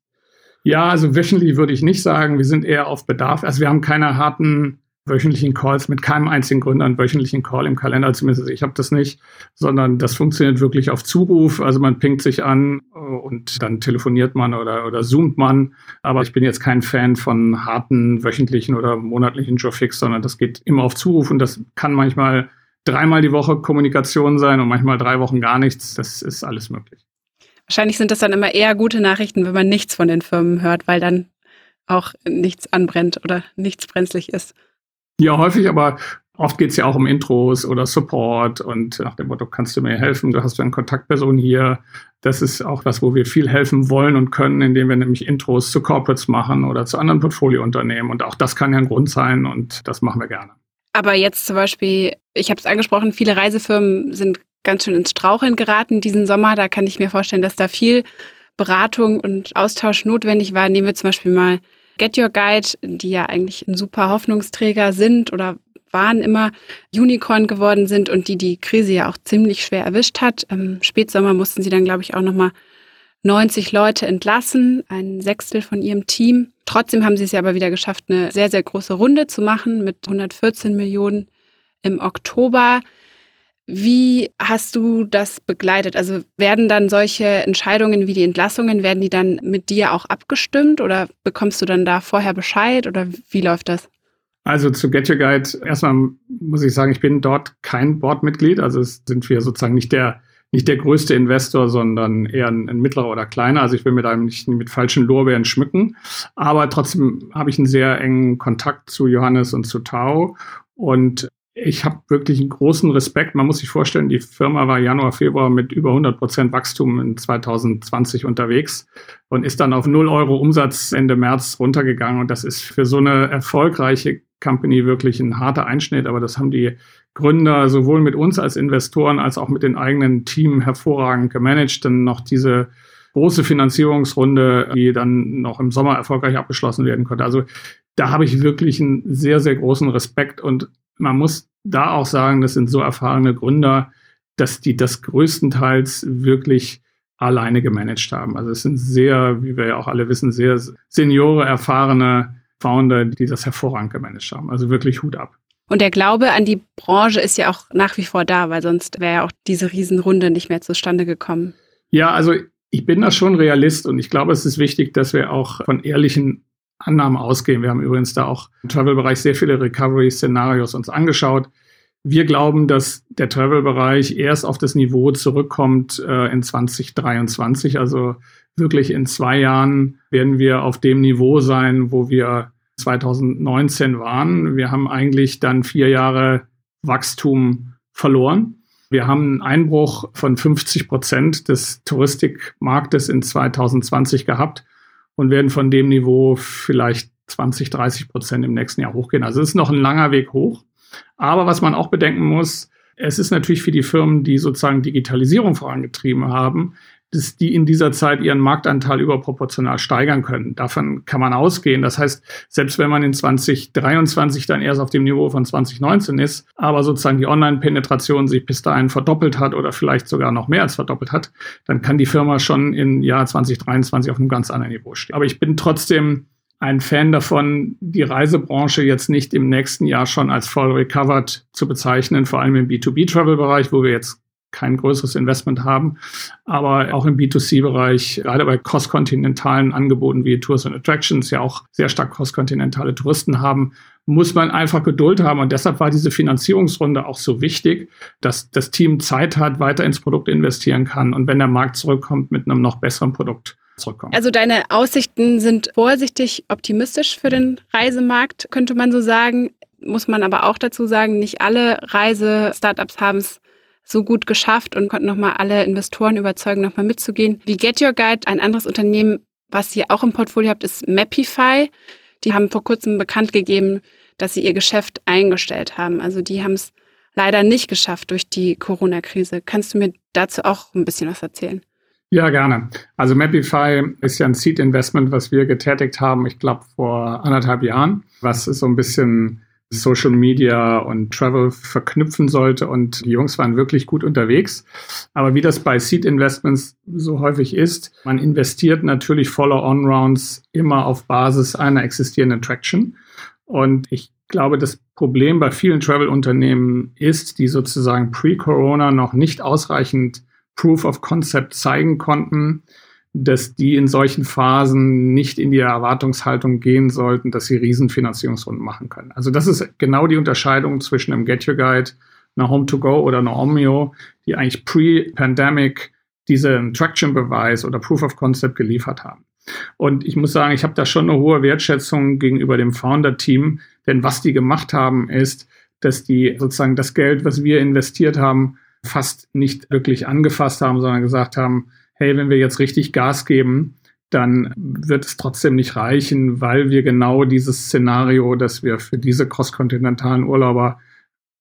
Ja, also wöchentlich würde ich nicht sagen. Wir sind eher auf Bedarf. Also wir haben keine harten wöchentlichen Calls mit keinem einzigen Gründer einen wöchentlichen Call im Kalender, zumindest ich habe das nicht, sondern das funktioniert wirklich auf Zuruf. Also man pingt sich an äh, und dann telefoniert man oder, oder zoomt man. Aber ich bin jetzt kein Fan von harten wöchentlichen oder monatlichen Jobfix, sondern das geht immer auf Zuruf und das kann manchmal dreimal die Woche Kommunikation sein und manchmal drei Wochen gar nichts. Das ist alles möglich. Wahrscheinlich sind das dann immer eher gute Nachrichten, wenn man nichts von den Firmen hört, weil dann auch nichts anbrennt oder nichts brenzlig ist. Ja, häufig, aber oft geht es ja auch um Intros oder Support und nach dem Motto, kannst du mir helfen? Du hast ja eine Kontaktperson hier. Das ist auch das, wo wir viel helfen wollen und können, indem wir nämlich Intros zu Corporates machen oder zu anderen Portfoliounternehmen. Und auch das kann ja ein Grund sein und das machen wir gerne. Aber jetzt zum Beispiel, ich habe es angesprochen, viele Reisefirmen sind ganz schön ins Straucheln geraten diesen Sommer. Da kann ich mir vorstellen, dass da viel Beratung und Austausch notwendig war. Nehmen wir zum Beispiel mal Get Your Guide, die ja eigentlich ein super Hoffnungsträger sind oder waren immer Unicorn geworden sind und die die Krise ja auch ziemlich schwer erwischt hat. Im Spätsommer mussten sie dann, glaube ich, auch nochmal 90 Leute entlassen, ein Sechstel von ihrem Team. Trotzdem haben sie es ja aber wieder geschafft, eine sehr, sehr große Runde zu machen mit 114 Millionen im Oktober. Wie hast du das begleitet? Also werden dann solche Entscheidungen wie die Entlassungen, werden die dann mit dir auch abgestimmt oder bekommst du dann da vorher Bescheid oder wie läuft das? Also zu Get Your Guide, erstmal muss ich sagen, ich bin dort kein Boardmitglied. Also sind wir sozusagen nicht der, nicht der größte Investor, sondern eher ein, ein mittlerer oder kleiner. Also ich will mir da nicht mit falschen Lorbeeren schmücken. Aber trotzdem habe ich einen sehr engen Kontakt zu Johannes und zu Tao. Und ich habe wirklich einen großen Respekt. Man muss sich vorstellen, die Firma war Januar, Februar mit über 100 Prozent Wachstum in 2020 unterwegs und ist dann auf 0 Euro Umsatz Ende März runtergegangen. Und das ist für so eine erfolgreiche Company wirklich ein harter Einschnitt. Aber das haben die Gründer sowohl mit uns als Investoren als auch mit den eigenen Team hervorragend gemanagt. Dann noch diese große Finanzierungsrunde, die dann noch im Sommer erfolgreich abgeschlossen werden konnte. Also da habe ich wirklich einen sehr, sehr großen Respekt und man muss da auch sagen, das sind so erfahrene Gründer, dass die das größtenteils wirklich alleine gemanagt haben. Also es sind sehr, wie wir ja auch alle wissen, sehr seniore, erfahrene Founder, die das hervorragend gemanagt haben. Also wirklich Hut ab. Und der Glaube an die Branche ist ja auch nach wie vor da, weil sonst wäre ja auch diese Riesenrunde nicht mehr zustande gekommen. Ja, also ich bin da schon Realist und ich glaube, es ist wichtig, dass wir auch von ehrlichen Annahmen ausgehen. Wir haben übrigens da auch im Travel-Bereich sehr viele Recovery-Szenarios uns angeschaut. Wir glauben, dass der Travel-Bereich erst auf das Niveau zurückkommt äh, in 2023. Also wirklich in zwei Jahren werden wir auf dem Niveau sein, wo wir 2019 waren. Wir haben eigentlich dann vier Jahre Wachstum verloren. Wir haben einen Einbruch von 50 Prozent des Touristikmarktes in 2020 gehabt und werden von dem Niveau vielleicht 20, 30 Prozent im nächsten Jahr hochgehen. Also es ist noch ein langer Weg hoch. Aber was man auch bedenken muss, es ist natürlich für die Firmen, die sozusagen Digitalisierung vorangetrieben haben, dass die in dieser Zeit ihren Marktanteil überproportional steigern können. Davon kann man ausgehen. Das heißt, selbst wenn man in 2023 dann erst auf dem Niveau von 2019 ist, aber sozusagen die Online-Penetration sich bis dahin verdoppelt hat oder vielleicht sogar noch mehr als verdoppelt hat, dann kann die Firma schon im Jahr 2023 auf einem ganz anderen Niveau stehen. Aber ich bin trotzdem ein Fan davon, die Reisebranche jetzt nicht im nächsten Jahr schon als voll recovered zu bezeichnen, vor allem im B2B-Travel-Bereich, wo wir jetzt kein größeres Investment haben, aber auch im B2C-Bereich, gerade bei cross-kontinentalen Angeboten wie Tours and Attractions, ja auch sehr stark cross-kontinentale Touristen haben, muss man einfach Geduld haben. Und deshalb war diese Finanzierungsrunde auch so wichtig, dass das Team Zeit hat, weiter ins Produkt investieren kann und wenn der Markt zurückkommt mit einem noch besseren Produkt. Also deine Aussichten sind vorsichtig optimistisch für den Reisemarkt, könnte man so sagen. Muss man aber auch dazu sagen, nicht alle Reise-Startups haben es so gut geschafft und konnten nochmal alle Investoren überzeugen, nochmal mitzugehen. Wie Get Your Guide, ein anderes Unternehmen, was ihr auch im Portfolio habt, ist Mapify. Die haben vor kurzem bekannt gegeben, dass sie ihr Geschäft eingestellt haben. Also die haben es leider nicht geschafft durch die Corona-Krise. Kannst du mir dazu auch ein bisschen was erzählen? Ja, gerne. Also Mapify ist ja ein Seed-Investment, was wir getätigt haben, ich glaube, vor anderthalb Jahren, was ist so ein bisschen Social Media und Travel verknüpfen sollte. Und die Jungs waren wirklich gut unterwegs. Aber wie das bei Seed Investments so häufig ist, man investiert natürlich Follow-on-Rounds immer auf Basis einer existierenden Traction. Und ich glaube, das Problem bei vielen Travel-Unternehmen ist, die sozusagen pre-Corona noch nicht ausreichend Proof of Concept zeigen konnten, dass die in solchen Phasen nicht in die Erwartungshaltung gehen sollten, dass sie Riesenfinanzierungsrunden machen können. Also das ist genau die Unterscheidung zwischen einem Get Your Guide, einer Home-to-Go oder einer Omnio, die eigentlich pre-Pandemic diesen Traction-Beweis oder Proof of Concept geliefert haben. Und ich muss sagen, ich habe da schon eine hohe Wertschätzung gegenüber dem Founder-Team, denn was die gemacht haben, ist, dass die sozusagen das Geld, was wir investiert haben, fast nicht wirklich angefasst haben, sondern gesagt haben, hey, wenn wir jetzt richtig Gas geben, dann wird es trotzdem nicht reichen, weil wir genau dieses Szenario, dass wir für diese crosskontinentalen Urlauber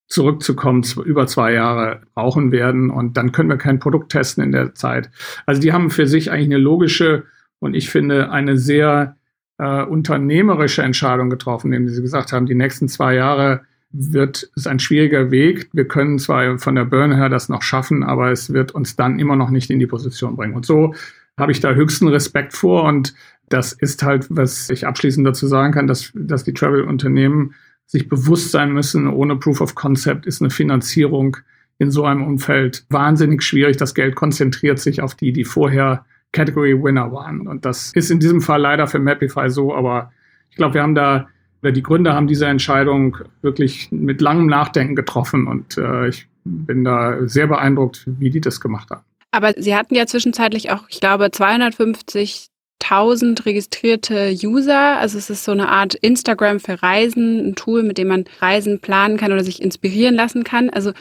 zurückzukommen, über zwei Jahre brauchen werden. Und dann können wir kein Produkt testen in der Zeit. Also die haben für sich eigentlich eine logische und ich finde eine sehr äh, unternehmerische Entscheidung getroffen, indem sie gesagt haben, die nächsten zwei Jahre wird es ein schwieriger Weg. Wir können zwar von der Burn her das noch schaffen, aber es wird uns dann immer noch nicht in die Position bringen. Und so habe ich da höchsten Respekt vor. Und das ist halt, was ich abschließend dazu sagen kann, dass, dass die Travel-Unternehmen sich bewusst sein müssen, ohne Proof of Concept ist eine Finanzierung in so einem Umfeld wahnsinnig schwierig. Das Geld konzentriert sich auf die, die vorher Category Winner waren. Und das ist in diesem Fall leider für Mapify so, aber ich glaube, wir haben da oder die Gründer haben diese Entscheidung wirklich mit langem Nachdenken getroffen und äh, ich bin da sehr beeindruckt, wie die das gemacht haben. Aber Sie hatten ja zwischenzeitlich auch, ich glaube, 250.000 registrierte User. Also es ist so eine Art Instagram für Reisen, ein Tool, mit dem man Reisen planen kann oder sich inspirieren lassen kann. Also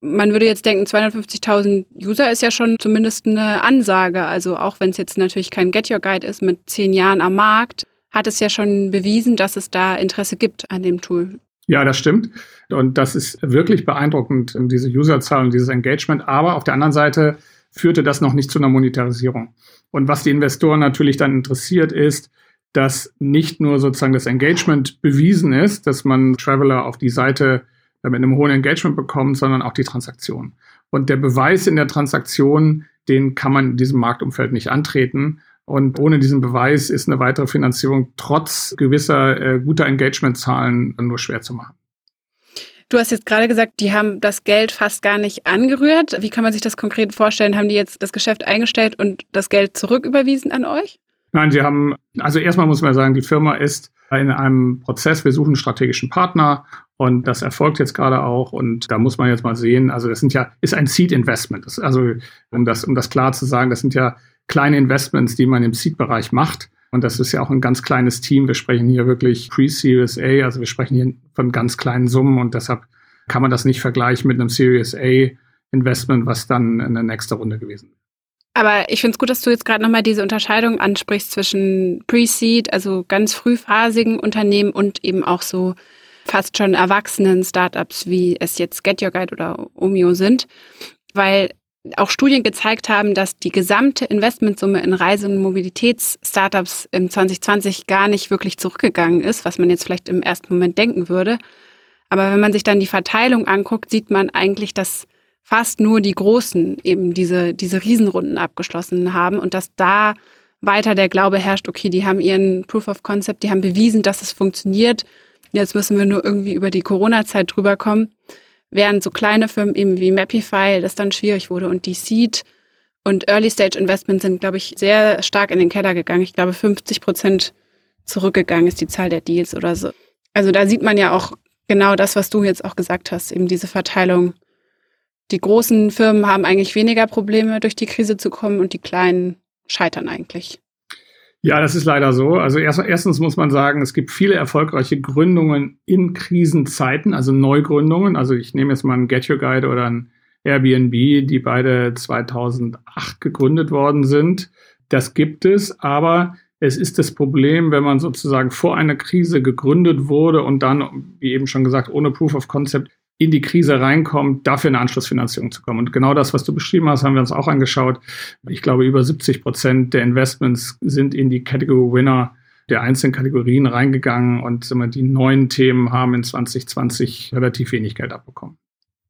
man würde jetzt denken, 250.000 User ist ja schon zumindest eine Ansage. Also auch wenn es jetzt natürlich kein Get Your Guide ist mit zehn Jahren am Markt, hat es ja schon bewiesen, dass es da Interesse gibt an dem Tool. Ja, das stimmt. Und das ist wirklich beeindruckend, diese Userzahl und dieses Engagement. Aber auf der anderen Seite führte das noch nicht zu einer Monetarisierung. Und was die Investoren natürlich dann interessiert, ist, dass nicht nur sozusagen das Engagement bewiesen ist, dass man Traveler auf die Seite mit einem hohen Engagement bekommt, sondern auch die Transaktion. Und der Beweis in der Transaktion, den kann man in diesem Marktumfeld nicht antreten. Und ohne diesen Beweis ist eine weitere Finanzierung trotz gewisser äh, guter Engagement-Zahlen nur schwer zu machen. Du hast jetzt gerade gesagt, die haben das Geld fast gar nicht angerührt. Wie kann man sich das konkret vorstellen? Haben die jetzt das Geschäft eingestellt und das Geld zurücküberwiesen an euch? Nein, sie haben, also erstmal muss man sagen, die Firma ist in einem Prozess, wir suchen einen strategischen Partner und das erfolgt jetzt gerade auch und da muss man jetzt mal sehen, also das sind ja, ist ein Seed Investment. also um das, um das klar zu sagen, das sind ja kleine Investments, die man im Seed-Bereich macht. Und das ist ja auch ein ganz kleines Team. Wir sprechen hier wirklich Pre-Series A, also wir sprechen hier von ganz kleinen Summen und deshalb kann man das nicht vergleichen mit einem Series A Investment, was dann in der nächsten Runde gewesen ist. Aber ich finde es gut, dass du jetzt gerade nochmal diese Unterscheidung ansprichst zwischen Pre-Seed, also ganz frühphasigen Unternehmen und eben auch so fast schon erwachsenen Startups, wie es jetzt Get Your Guide oder Omio sind. Weil auch Studien gezeigt haben, dass die gesamte Investmentsumme in Reise- und Mobilitätsstartups im 2020 gar nicht wirklich zurückgegangen ist, was man jetzt vielleicht im ersten Moment denken würde. Aber wenn man sich dann die Verteilung anguckt, sieht man eigentlich, dass fast nur die Großen eben diese, diese Riesenrunden abgeschlossen haben und dass da weiter der Glaube herrscht, okay, die haben ihren Proof of Concept, die haben bewiesen, dass es funktioniert. Jetzt müssen wir nur irgendwie über die Corona-Zeit drüber kommen während so kleine Firmen eben wie Mapify das dann schwierig wurde und die Seed und Early Stage Investments sind, glaube ich, sehr stark in den Keller gegangen. Ich glaube, 50 Prozent zurückgegangen ist die Zahl der Deals oder so. Also da sieht man ja auch genau das, was du jetzt auch gesagt hast, eben diese Verteilung. Die großen Firmen haben eigentlich weniger Probleme, durch die Krise zu kommen und die kleinen scheitern eigentlich. Ja, das ist leider so. Also erst, erstens muss man sagen, es gibt viele erfolgreiche Gründungen in Krisenzeiten, also Neugründungen. Also ich nehme jetzt mal einen Get Your Guide oder ein Airbnb, die beide 2008 gegründet worden sind. Das gibt es, aber es ist das Problem, wenn man sozusagen vor einer Krise gegründet wurde und dann, wie eben schon gesagt, ohne Proof of Concept in die Krise reinkommt, dafür eine Anschlussfinanzierung zu kommen. Und genau das, was du beschrieben hast, haben wir uns auch angeschaut. Ich glaube, über 70 Prozent der Investments sind in die Category Winner der einzelnen Kategorien reingegangen und die neuen Themen haben in 2020 relativ wenig Geld abbekommen.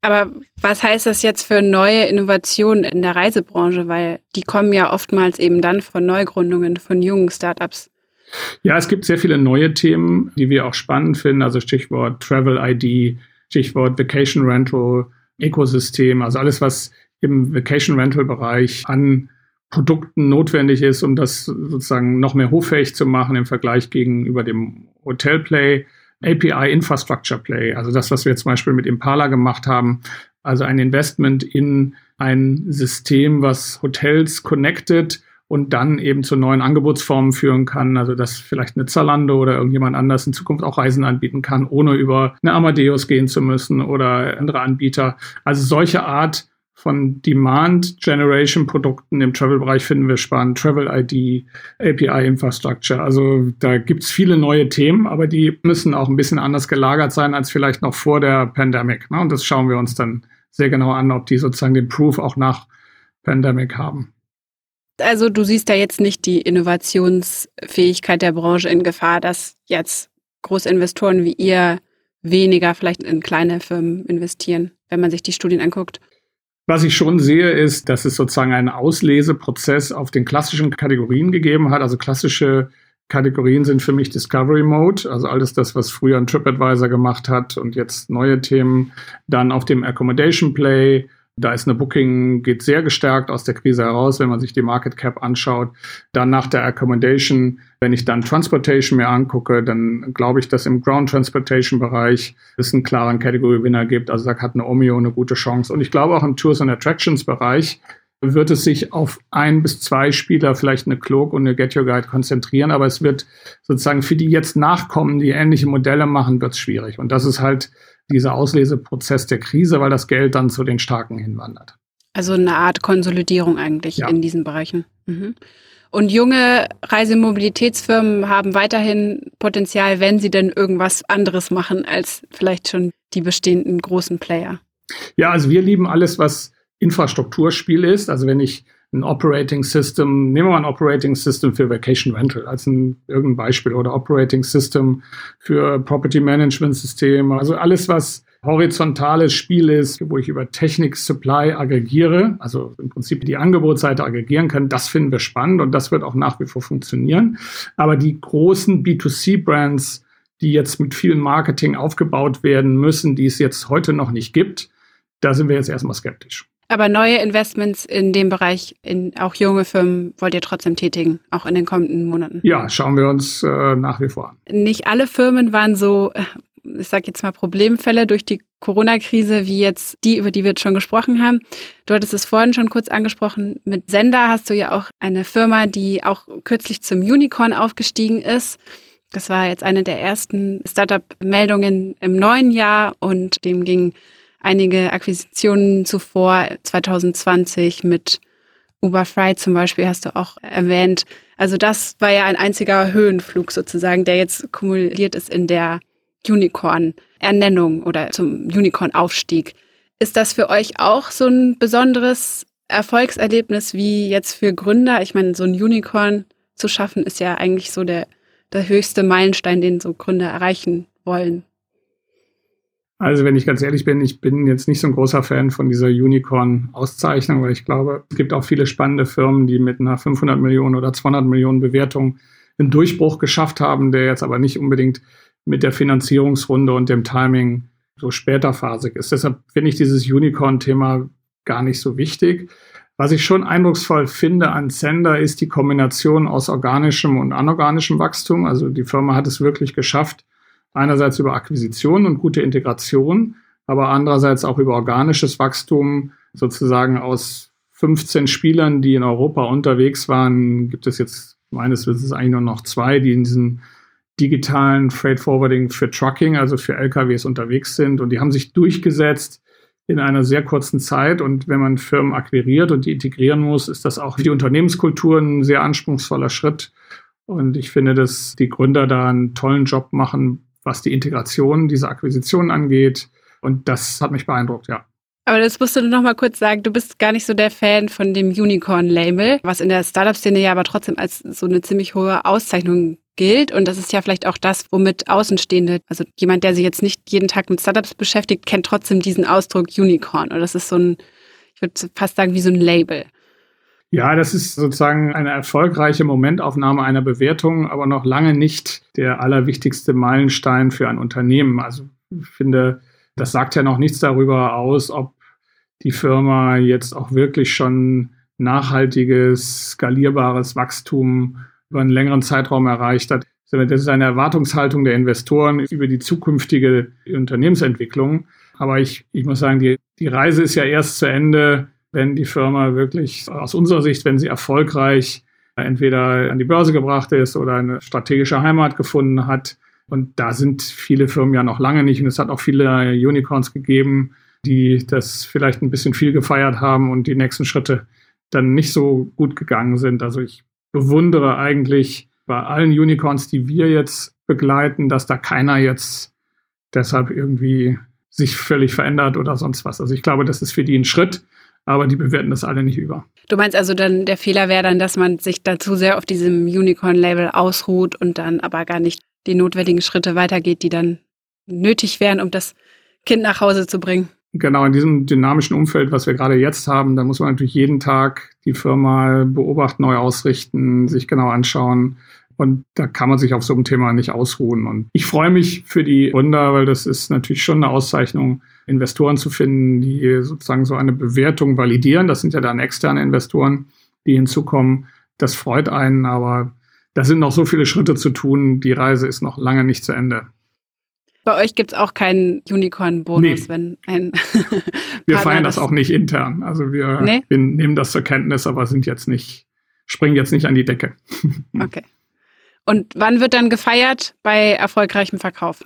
Aber was heißt das jetzt für neue Innovationen in der Reisebranche? Weil die kommen ja oftmals eben dann von Neugründungen, von jungen Startups. Ja, es gibt sehr viele neue Themen, die wir auch spannend finden. Also Stichwort Travel ID, Stichwort Vacation Rental, Ökosystem, also alles, was im Vacation Rental Bereich an Produkten notwendig ist, um das sozusagen noch mehr hochfähig zu machen im Vergleich gegenüber dem Hotel Play, API Infrastructure Play, also das, was wir zum Beispiel mit Impala gemacht haben, also ein Investment in ein System, was Hotels connected und dann eben zu neuen Angebotsformen führen kann. Also dass vielleicht eine Zalando oder irgendjemand anders in Zukunft auch Reisen anbieten kann, ohne über eine Amadeus gehen zu müssen oder andere Anbieter. Also solche Art von Demand Generation Produkten im Travel-Bereich finden wir spannend. Travel ID, API Infrastructure. Also da gibt's viele neue Themen, aber die müssen auch ein bisschen anders gelagert sein als vielleicht noch vor der Pandemic. Ne? Und das schauen wir uns dann sehr genau an, ob die sozusagen den Proof auch nach Pandemic haben. Also du siehst da jetzt nicht die Innovationsfähigkeit der Branche in Gefahr, dass jetzt Großinvestoren wie ihr weniger vielleicht in kleine Firmen investieren, wenn man sich die Studien anguckt. Was ich schon sehe, ist, dass es sozusagen einen Ausleseprozess auf den klassischen Kategorien gegeben hat. Also klassische Kategorien sind für mich Discovery Mode, also alles das, was früher ein TripAdvisor gemacht hat und jetzt neue Themen. Dann auf dem Accommodation Play, da ist eine Booking, geht sehr gestärkt aus der Krise heraus, wenn man sich die Market Cap anschaut. Dann nach der Accommodation, wenn ich dann Transportation mir angucke, dann glaube ich, dass im Ground Transportation Bereich es einen klaren Category Winner gibt. Also da hat eine Omeo eine gute Chance. Und ich glaube auch im Tours and Attractions Bereich wird es sich auf ein bis zwei Spieler, vielleicht eine Cloak und eine Get Your Guide konzentrieren. Aber es wird sozusagen für die jetzt nachkommen, die ähnliche Modelle machen, wird es schwierig. Und das ist halt dieser Ausleseprozess der Krise, weil das Geld dann zu den Starken hinwandert. Also eine Art Konsolidierung eigentlich ja. in diesen Bereichen. Mhm. Und junge Reisemobilitätsfirmen haben weiterhin Potenzial, wenn sie denn irgendwas anderes machen als vielleicht schon die bestehenden großen Player. Ja, also wir lieben alles, was Infrastrukturspiel ist. Also wenn ich ein Operating System, nehmen wir mal ein Operating System für Vacation Rental als ein irgendein Beispiel oder Operating System für Property Management Systeme. Also alles, was horizontales Spiel ist, wo ich über Technik Supply aggregiere, also im Prinzip die Angebotsseite aggregieren kann, das finden wir spannend und das wird auch nach wie vor funktionieren. Aber die großen B2C-Brands, die jetzt mit viel Marketing aufgebaut werden müssen, die es jetzt heute noch nicht gibt, da sind wir jetzt erstmal skeptisch. Aber neue Investments in dem Bereich, in auch junge Firmen, wollt ihr trotzdem tätigen, auch in den kommenden Monaten? Ja, schauen wir uns äh, nach wie vor an. Nicht alle Firmen waren so, äh, ich sage jetzt mal Problemfälle durch die Corona-Krise, wie jetzt die, über die wir jetzt schon gesprochen haben. Du hattest es vorhin schon kurz angesprochen. Mit Sender hast du ja auch eine Firma, die auch kürzlich zum Unicorn aufgestiegen ist. Das war jetzt eine der ersten Startup-Meldungen im neuen Jahr und dem ging einige Akquisitionen zuvor, 2020 mit Uberfry zum Beispiel hast du auch erwähnt. Also das war ja ein einziger Höhenflug sozusagen, der jetzt kumuliert ist in der Unicorn-Ernennung oder zum Unicorn-Aufstieg. Ist das für euch auch so ein besonderes Erfolgserlebnis wie jetzt für Gründer? Ich meine, so ein Unicorn zu schaffen ist ja eigentlich so der, der höchste Meilenstein, den so Gründer erreichen wollen. Also wenn ich ganz ehrlich bin, ich bin jetzt nicht so ein großer Fan von dieser Unicorn-Auszeichnung, weil ich glaube, es gibt auch viele spannende Firmen, die mit einer 500 Millionen oder 200 Millionen Bewertung einen Durchbruch geschafft haben, der jetzt aber nicht unbedingt mit der Finanzierungsrunde und dem Timing so später phasig ist. Deshalb finde ich dieses Unicorn-Thema gar nicht so wichtig. Was ich schon eindrucksvoll finde an Sender ist die Kombination aus organischem und anorganischem Wachstum. Also die Firma hat es wirklich geschafft, einerseits über Akquisition und gute Integration, aber andererseits auch über organisches Wachstum, sozusagen aus 15 Spielern, die in Europa unterwegs waren, gibt es jetzt meines Wissens eigentlich nur noch zwei, die in diesem digitalen Freight Forwarding für Trucking, also für LKWs unterwegs sind. Und die haben sich durchgesetzt in einer sehr kurzen Zeit. Und wenn man Firmen akquiriert und die integrieren muss, ist das auch für die Unternehmenskultur ein sehr anspruchsvoller Schritt. Und ich finde, dass die Gründer da einen tollen Job machen, was die Integration dieser Akquisitionen angeht. Und das hat mich beeindruckt, ja. Aber das musst du noch mal kurz sagen, du bist gar nicht so der Fan von dem Unicorn-Label, was in der Startup-Szene ja aber trotzdem als so eine ziemlich hohe Auszeichnung gilt. Und das ist ja vielleicht auch das, womit Außenstehende, also jemand, der sich jetzt nicht jeden Tag mit Startups beschäftigt, kennt trotzdem diesen Ausdruck Unicorn. Und das ist so ein, ich würde fast sagen, wie so ein Label. Ja, das ist sozusagen eine erfolgreiche Momentaufnahme einer Bewertung, aber noch lange nicht der allerwichtigste Meilenstein für ein Unternehmen. Also ich finde, das sagt ja noch nichts darüber aus, ob die Firma jetzt auch wirklich schon nachhaltiges, skalierbares Wachstum über einen längeren Zeitraum erreicht hat. Das ist eine Erwartungshaltung der Investoren über die zukünftige Unternehmensentwicklung. Aber ich, ich muss sagen, die, die Reise ist ja erst zu Ende, wenn die Firma wirklich aus unserer Sicht, wenn sie erfolgreich entweder an die Börse gebracht ist oder eine strategische Heimat gefunden hat. Und da sind viele Firmen ja noch lange nicht. Und es hat auch viele Unicorns gegeben, die das vielleicht ein bisschen viel gefeiert haben und die nächsten Schritte dann nicht so gut gegangen sind. Also ich bewundere eigentlich bei allen Unicorns, die wir jetzt begleiten, dass da keiner jetzt deshalb irgendwie sich völlig verändert oder sonst was. Also ich glaube, das ist für die ein Schritt, aber die bewerten das alle nicht über. Du meinst also dann, der Fehler wäre dann, dass man sich da zu sehr auf diesem Unicorn-Label ausruht und dann aber gar nicht die notwendigen Schritte weitergeht, die dann nötig wären, um das Kind nach Hause zu bringen. Genau, in diesem dynamischen Umfeld, was wir gerade jetzt haben, da muss man natürlich jeden Tag die Firma beobachten, neu ausrichten, sich genau anschauen. Und da kann man sich auf so einem Thema nicht ausruhen. Und ich freue mich für die Gründer, weil das ist natürlich schon eine Auszeichnung, Investoren zu finden, die sozusagen so eine Bewertung validieren. Das sind ja dann externe Investoren, die hinzukommen. Das freut einen, aber da sind noch so viele Schritte zu tun. Die Reise ist noch lange nicht zu Ende. Bei euch gibt es auch keinen Unicorn-Bonus, Nee. wenn ein Wir feiern das auch nicht intern. Also wir, Nee? wir nehmen das zur Kenntnis, aber sind jetzt nicht, springen jetzt nicht an die Decke. Okay. Und wann wird dann gefeiert? Bei erfolgreichem Verkauf.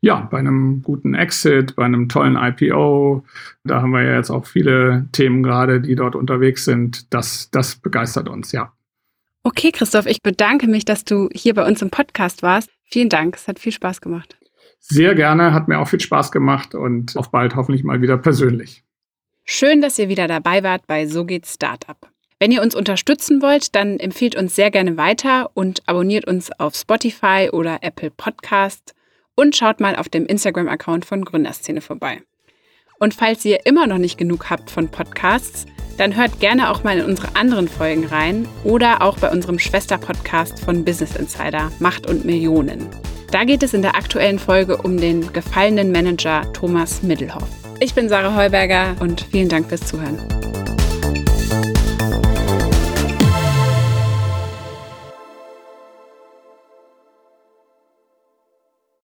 Ja, bei einem guten Exit, bei einem tollen IPO, da haben wir ja jetzt auch viele Themen gerade, die dort unterwegs sind. Das, das begeistert uns, ja. Okay, Christoph, ich bedanke mich, dass du hier bei uns im Podcast warst. Vielen Dank, es hat viel Spaß gemacht. Sehr gerne, hat mir auch viel Spaß gemacht und auf bald hoffentlich mal wieder persönlich. Schön, dass ihr wieder dabei wart bei So geht's Startup. Wenn ihr uns unterstützen wollt, dann empfehlt uns sehr gerne weiter und abonniert uns auf Spotify oder Apple Podcast und schaut mal auf dem Instagram-Account von Gründerszene vorbei. Und falls ihr immer noch nicht genug habt von Podcasts, dann hört gerne auch mal in unsere anderen Folgen rein oder auch bei unserem Schwester-Podcast von Business Insider Macht und Millionen. Da geht es in der aktuellen Folge um den gefallenen Manager Thomas Middelhoff. Ich bin Sarah Heuberger und vielen Dank fürs Zuhören.